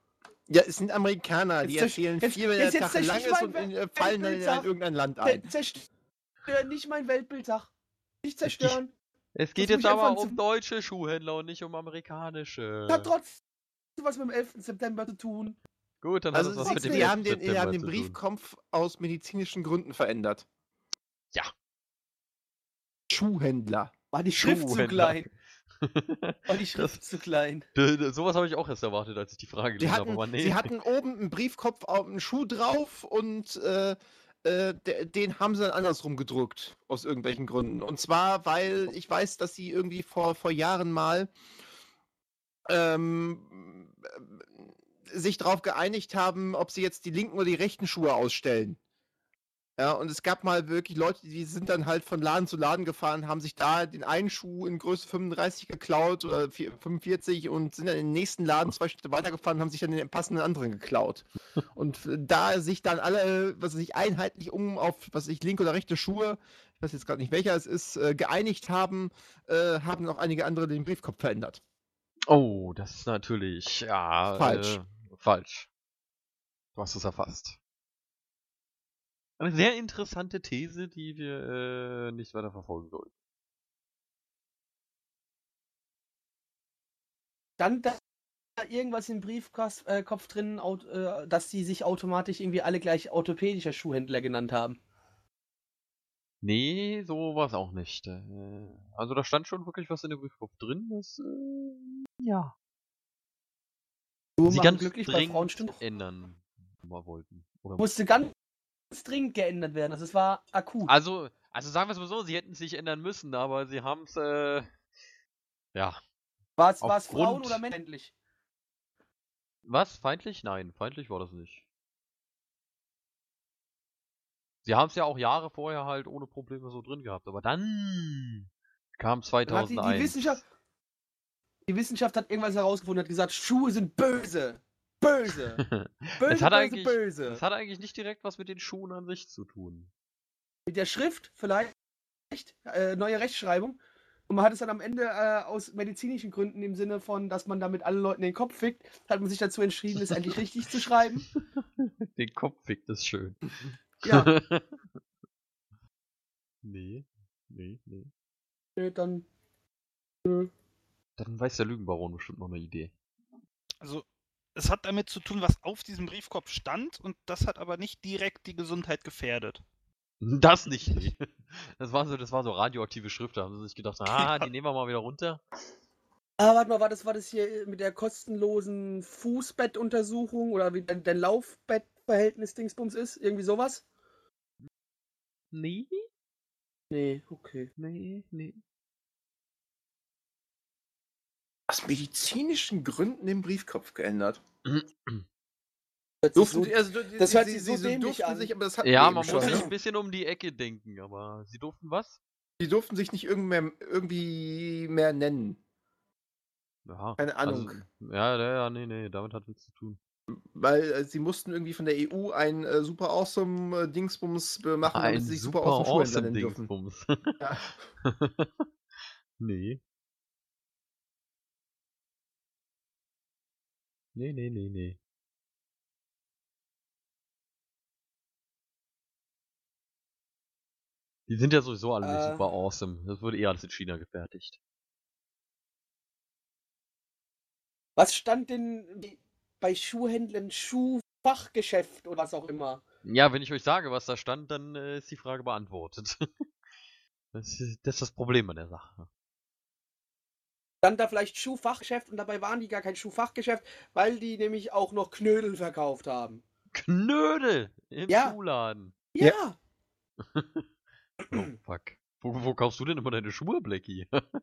Ja, es sind Amerikaner, die Jetzt erzählen jetzt- viermal jetzt- der jetzt Tag lang ist und in, äh, fallen dann in ein, irgendein Land ein. Zerstör nicht mein Weltbild, sag. Nicht zerstören. es geht jetzt aber um deutsche Schuhhändler und nicht um amerikanische. Das hat trotzdem was mit dem 11. September zu tun. Gut, dann Also hat es was mit dem die, 11. haben den, die September haben den. Briefkopf aus medizinischen Gründen verändert. Ja. Schuhhändler. War die Schrift zu Schuhhändler. klein. War die Schrift Das- zu klein. Sowas habe ich auch erst erwartet, als ich die Frage gelesen habe, aber nee. sie hatten oben einen Briefkopf auf einen Schuh drauf und äh, äh, de- den haben sie dann andersrum gedruckt, aus irgendwelchen Gründen. Und zwar, weil ich weiß, dass sie irgendwie vor, vor Jahren mal ähm, äh, sich darauf geeinigt haben, ob sie jetzt die linken oder die rechten Schuhe ausstellen. Ja, und es gab mal wirklich Leute, die sind dann halt von Laden zu Laden gefahren, haben sich da den einen Schuh in Größe 35 geklaut oder vier- 45 und sind dann in den nächsten Laden zwei Schritte weitergefahren haben sich dann den passenden anderen geklaut. Und äh, da sich dann alle, was weiß ich, einheitlich um auf, was ich, linke oder rechte Schuhe, ich weiß jetzt gerade nicht welcher es ist, äh, geeinigt haben, äh, haben auch einige andere den Briefkopf verändert. Oh, das ist natürlich, ja, Falsch. Äh, falsch. Du hast es erfasst. Eine sehr interessante These, die wir äh, nicht weiter verfolgen sollten. Dann da irgendwas im Briefkopf äh, drin, aut- äh, dass die sich automatisch irgendwie alle gleich orthopädischer Schuhhändler genannt haben. Nee, so war es auch nicht. Äh, also da stand schon wirklich was in dem Briefkopf drin, das äh, ja. Nur sie ganz glücklich bei Frauen stimmt. ändern wollten. Oder Musste ganz dringend geändert werden. Also es war akut. Also, also sagen wir es mal so, sie hätten es nicht ändern müssen, aber sie haben es, äh, ja. War es es Frauen aufgrund- oder männlich? Was? Feindlich? Nein, feindlich war das nicht. Sie haben es ja auch Jahre vorher halt ohne Probleme so drin gehabt, aber dann kam Dann hat die, 2001. die Wissenschaft die Wissenschaft hat irgendwas herausgefunden, hat gesagt, Schuhe sind böse. Böse. Böse, es hat, böse, eigentlich, böse. es hat eigentlich nicht direkt was mit den Schuhen an sich zu tun. Mit der Schrift vielleicht äh, neue Rechtschreibung. Und man hat es dann am Ende äh, aus medizinischen Gründen im Sinne von, dass man damit alle Leuten den Kopf fickt, hat man sich dazu entschieden, es endlich richtig zu schreiben. Den Kopf fickt ist schön. Ja, nee, nee, nee. nee, dann. Dann weiß der Lügenbaron bestimmt noch eine Idee. Also, es hat damit zu tun, was auf diesem Briefkopf stand und das hat aber nicht direkt die Gesundheit gefährdet. Das nicht, nee. Das war so, das war so radioaktive Schrift, da haben sie sich gedacht, ah, die nehmen wir mal wieder runter. Ah, warte mal, war das, war das hier mit der kostenlosen Fußbettuntersuchung oder wie dein, dein Laufbettverhältnis Dingsbums ist? Irgendwie sowas? Nee, Nee, okay. nee, nee. Aus medizinischen Gründen den Briefkopf geändert. Durften so- sie, also, das hört sie, sich sie, so sie dämlich durften an. sich, aber das hatten Ja, man schon, muss sich ne? ein bisschen um die Ecke denken, aber sie durften was? Die durften sich nicht irgend mehr, irgendwie mehr nennen. Ja, Keine Ahnung. Also, ja, ja, ja, nee, nee, damit hat nichts zu tun. Weil äh, sie mussten irgendwie von der EU ein äh, super awesome äh, Dingsbums äh, machen, damit sie sich super super awesome awesome nennen dürfen. Dingsbums. Ja. nee. Nee, nee, nee, nee. Die sind ja sowieso alle nicht Äh. super awesome. Das wurde eher alles in China gefertigt. Was stand denn bei Schuhhändlern, Schuhfachgeschäft oder was auch immer? Ja, wenn ich euch sage, was da stand, dann äh, ist die Frage beantwortet. das, ist, das ist das Problem an der Sache. Dann da vielleicht Schuhfachgeschäft und dabei waren die gar kein Schuhfachgeschäft, weil die nämlich auch noch Knödel verkauft haben. Knödel im Ja. Schuhladen. Ja. Ja, Oh, fuck. Wo, wo kaufst du denn immer deine Schuhe, Blackie?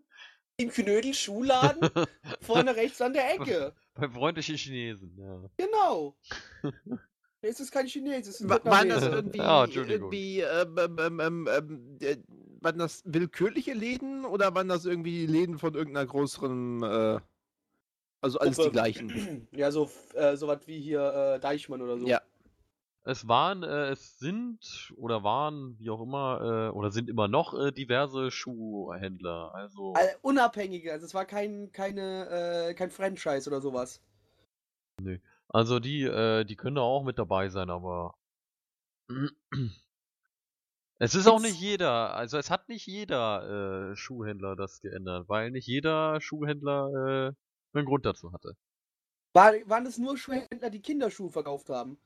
im Knödel-Schuhladen vorne rechts an der Ecke. Bei freundlichen Chinesen, ja. Genau. Es ist kein Chines, es ist ein Wa- Waren das irgendwie, Ah, Entschuldigung. irgendwie ähm, ähm, ähm, ähm, ähm, äh, waren das willkürliche Läden oder waren das irgendwie Läden von irgendeiner größeren, äh, also alles die Gruppe. gleichen? Ja, so äh, sowas wie hier äh, Deichmann oder so. Ja. Es waren, äh, es sind oder waren, wie auch immer, äh, oder sind immer noch äh, diverse Schuhhändler. Also, Äh, unabhängige, also es war kein, keine, äh, kein Franchise oder sowas. also die, äh, die können da auch mit dabei sein, aber es ist auch nicht jeder, also es hat nicht jeder äh, Schuhhändler das geändert, weil nicht jeder Schuhhändler äh, einen Grund dazu hatte. War, waren es nur Schuhhändler, die Kinderschuhe verkauft haben?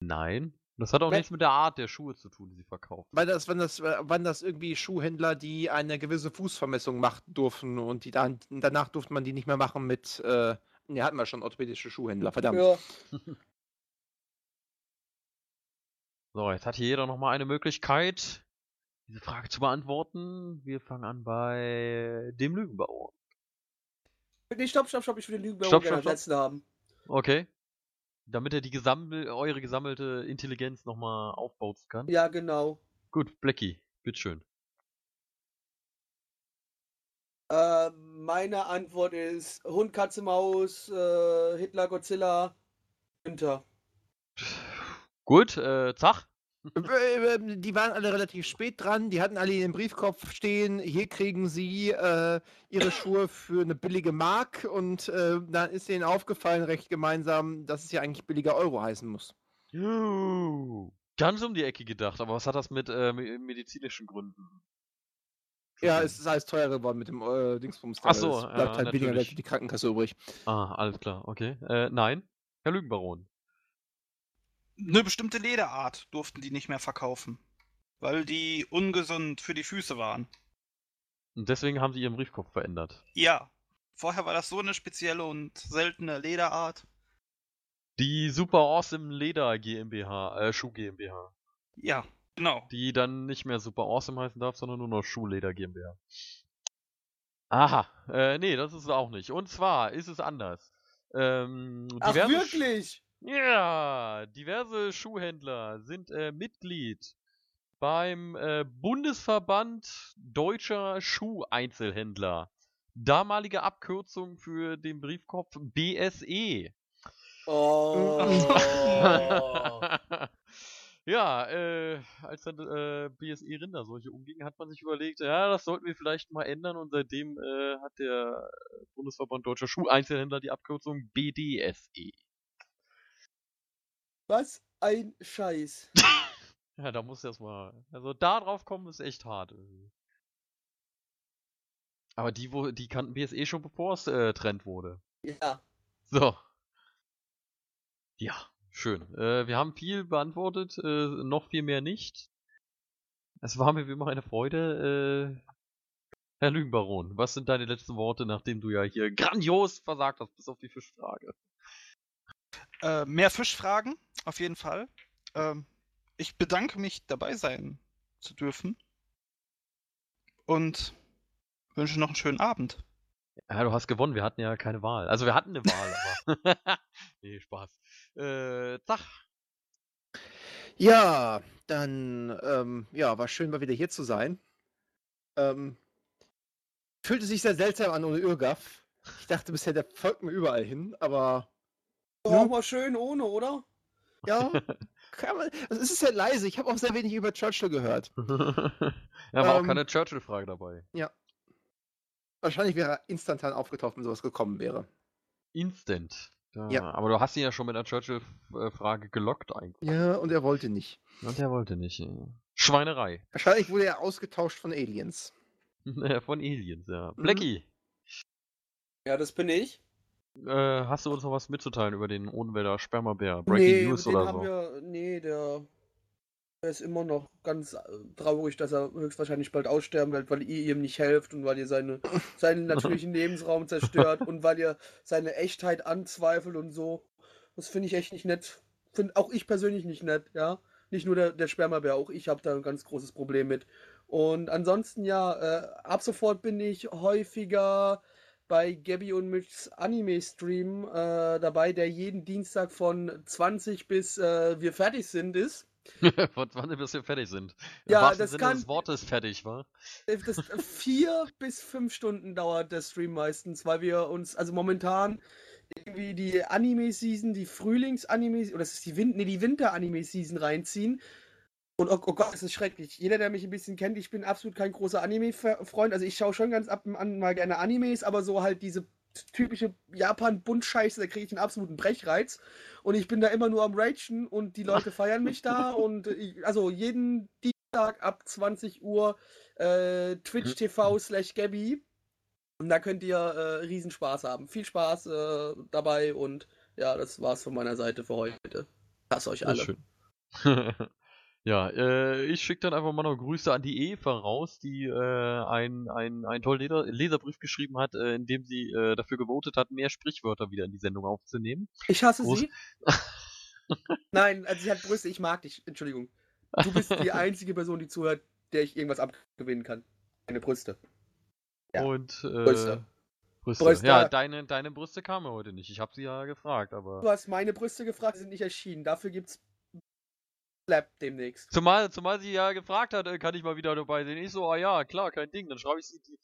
Nein, das hat auch Wenn- nichts mit der Art der Schuhe zu tun, die sie verkaufen. Waren das, waren, das, waren das irgendwie Schuhhändler, die eine gewisse Fußvermessung machen durften und die dann, danach durfte man die nicht mehr machen mit, äh, ne, hatten wir schon orthopädische Schuhhändler, verdammt. Ja. So, jetzt hat hier jeder nochmal eine Möglichkeit, diese Frage zu beantworten. Wir fangen an bei dem Lügenbaron. Nee, stopp, stopp, stopp, ich will den Lügenbaron Stopp, stopp, als letzten haben. Okay. Damit er die gesammel eure gesammelte Intelligenz nochmal aufbauen kann. Ja, genau. Gut, Blackie, bitteschön. Äh, meine Antwort ist Hund, Katze, Maus, äh, Hitler, Godzilla, Günther. Gut, äh, Zach? Äh, Die waren alle relativ spät dran, die hatten alle in den Briefkopf stehen, hier kriegen sie äh, ihre Schuhe für eine billige Mark und äh, dann ist denen aufgefallen, recht gemeinsam, dass es ja eigentlich billiger Euro heißen muss. Juhu. Ganz um die Ecke gedacht, aber was hat das mit äh, me- medizinischen Gründen? Ja, es ist alles teurer geworden mit dem äh, Dingsbums. Ach so, es bleibt ja, halt weniger Geld natürlich. für die Krankenkasse übrig. Ah, alles klar, okay. Äh, nein, Herr Lügenbaron. Eine bestimmte Lederart durften die nicht mehr verkaufen, weil die ungesund für die Füße waren. Und deswegen haben sie ihren Briefkopf verändert. Ja, vorher war das so eine spezielle und seltene Lederart. Die Super Awesome Leder GmbH, äh, Schuh GmbH. Ja, genau. Die dann nicht mehr Super Awesome heißen darf, sondern nur noch Schuhleder GmbH. Aha, äh, nee, das ist es auch nicht. Und zwar ist es anders. Ähm, Ach, wirklich? Ja, diverse Schuhhändler sind äh, Mitglied beim äh, Bundesverband Deutscher Schuheinzelhändler. Damalige Abkürzung für den Briefkopf BSE. Oh. ja, äh, als dann äh, BSE Rinder solche umgingen, hat man sich überlegt, ja, das sollten wir vielleicht mal ändern und seitdem äh, hat der Bundesverband Deutscher Schuheinzelhändler die Abkürzung BDSE. Was ein Scheiß. Ja, da muss erst mal. Also da drauf kommen ist echt hart. Aber die, wo, die kannten BSE schon bevor es äh, Trend wurde. Ja. So. Ja, schön. Äh, wir haben viel beantwortet, äh, noch viel mehr nicht. Es war mir wie immer eine Freude. Äh, Herr Lügenbaron, was sind deine letzten Worte, nachdem du ja hier grandios versagt hast, bis auf die Fischfrage? Äh, mehr Fischfragen, auf jeden Fall. Ähm, ich bedanke mich, dabei sein zu dürfen. Und wünsche noch einen schönen Abend. Ja, du hast gewonnen, wir hatten ja keine Wahl. Also wir hatten eine Wahl, aber. nee, Spaß. Äh, Zach. Ja, dann, ähm, ja, war schön, mal wieder hier zu sein. Ähm, fühlte sich sehr seltsam an ohne Irrgaff. Ich dachte bisher, der folgt mir überall hin, aber Doch auch mal schön ohne, oder? ja, kann man, also es ist sehr leise. Ich habe auch sehr wenig über Churchill gehört. ja, war auch Ähm, keine Churchill-Frage dabei. Wahrscheinlich wäre er instantan aufgetaucht, wenn sowas gekommen wäre. Instant. Ja, Ja. Aber du hast ihn ja schon mit einer Churchill-Frage gelockt eigentlich. Ja, und er wollte nicht. Und der wollte nicht. äh. Schweinerei. Wahrscheinlich wurde er ausgetauscht von Aliens. Von Aliens, ja. Mhm. Blackie, Ja, das bin ich. Äh, hast du uns noch was mitzuteilen über den Ohnwälder Spermabär? Breaking nee, News oder so? wir. Nee, der. Er ist immer noch ganz äh, traurig, dass er höchstwahrscheinlich bald aussterben wird, weil ihr ihm nicht helft und weil ihr seine, seinen natürlichen Lebensraum zerstört und weil ihr seine Echtheit anzweifelt und so. Das finde ich echt nicht nett. Finde auch ich persönlich nicht nett, ja. Nicht nur der, der Spermabär, auch ich habe da ein ganz großes Problem mit. Und ansonsten ja, äh, ab sofort bin ich häufiger bei Gabby und Mitchs Anime-Stream äh, dabei, der jeden Dienstag von 20 bis äh, wir fertig sind ist. Von wann bis wir fertig sind. Im Ja, das Sinne kann- des Wortes fertig, wa? Äh, Das vier bis fünf Stunden dauert der Stream meistens, weil wir uns, also momentan irgendwie die Anime-Season, die Frühlings-Anime, oder das ist die Wind, nee, die Winter-Anime-Season reinziehen. Und oh, oh Gott, das ist schrecklich. Jeder, der mich ein bisschen kennt, ich bin absolut kein großer Anime-Freund. Also ich schaue schon ganz ab und an mal gerne Animes, aber so halt diese typische Japan-Bunt-Scheiße, da kriege ich einen absoluten Brechreiz. Und ich bin da immer nur am Ragen und die Leute feiern mich da. Und ich, also jeden Dienstag ab 20 Uhr äh, Twitch TV slash Gabby. Und da könnt ihr äh, Riesenspaß haben. Viel Spaß äh, dabei und ja, das war's von meiner Seite für heute. Hasse euch alle. schön. ja, äh, ich schicke dann einfach mal noch Grüße an die Eva raus, die äh, ein, ein, tollen Leser Leserbrief geschrieben hat, äh, in dem sie äh, dafür gewotet hat, mehr Sprichwörter wieder in die Sendung aufzunehmen. Ich hasse Groß- sie. Nein, also sie hat Brüste, ich mag dich. Entschuldigung. Du bist die einzige Person, die zuhört, der ich irgendwas abgewinnen kann. Meine Brüste. Ja, Und äh, Brüste. Brüste. Brüste. Ja, deine, deine Brüste kamen heute nicht. Ich habe sie ja gefragt, aber. Du hast meine Brüste gefragt, die sind nicht erschienen. Dafür gibt's Slap demnächst. Zumal, zumal sie ja gefragt hat, äh, kann ich mal wieder dabei sein. Ich so, ah ja, klar, kein Ding. Dann schreibe ich sie. Die,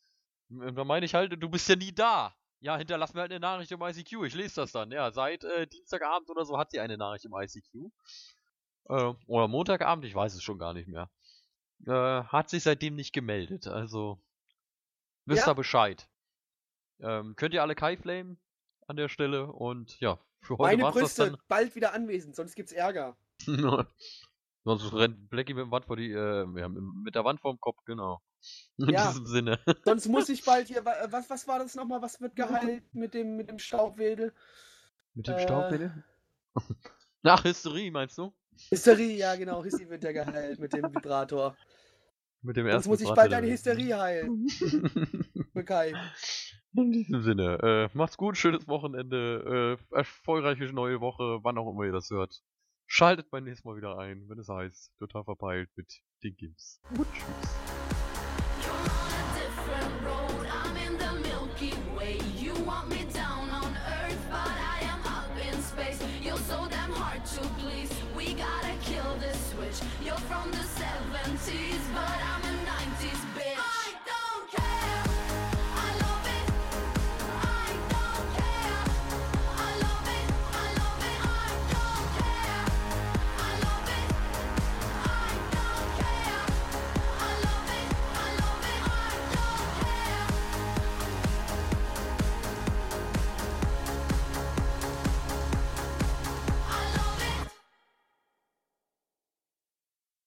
und dann meine ich halt, du bist ja nie da. Ja, hinterlass mir halt eine Nachricht im ICQ. Ich lese das dann. Ja, seit äh, Dienstagabend oder so hat sie eine Nachricht im ICQ. Äh, oder Montagabend, ich weiß es schon gar nicht mehr. Äh, hat sich seitdem nicht gemeldet. Also, wisst Ja. ihr Bescheid. Ähm, könnt ihr alle Kai flamen an der Stelle und ja, für heute Meine Brüste dann. bald wieder anwesend, sonst gibt's Ärger. Sonst rennt Blackie mit, dem Wand vor die, äh, ja, mit der Wand vorm Kopf, genau. In Ja. diesem Sinne. Sonst muss ich bald hier. wa- Was, was war das nochmal? Was wird geheilt mit dem, mit dem Staubwedel? Mit dem Äh. Staub, bitte? Nach Hysterie, meinst du? Hysterie, ja genau. Hysterie wird ja geheilt mit dem Vibrator. Mit dem Sonst ersten muss ich Vibrator bald deine Hysterie heilen. Für Kai. In diesem Sinne, äh, macht's gut, schönes Wochenende, äh, erfolgreiche neue Woche, wann auch immer ihr das hört. Schaltet beim nächsten Mal wieder ein, wenn es heißt, total verpeilt mit den Gims. Und tschüss.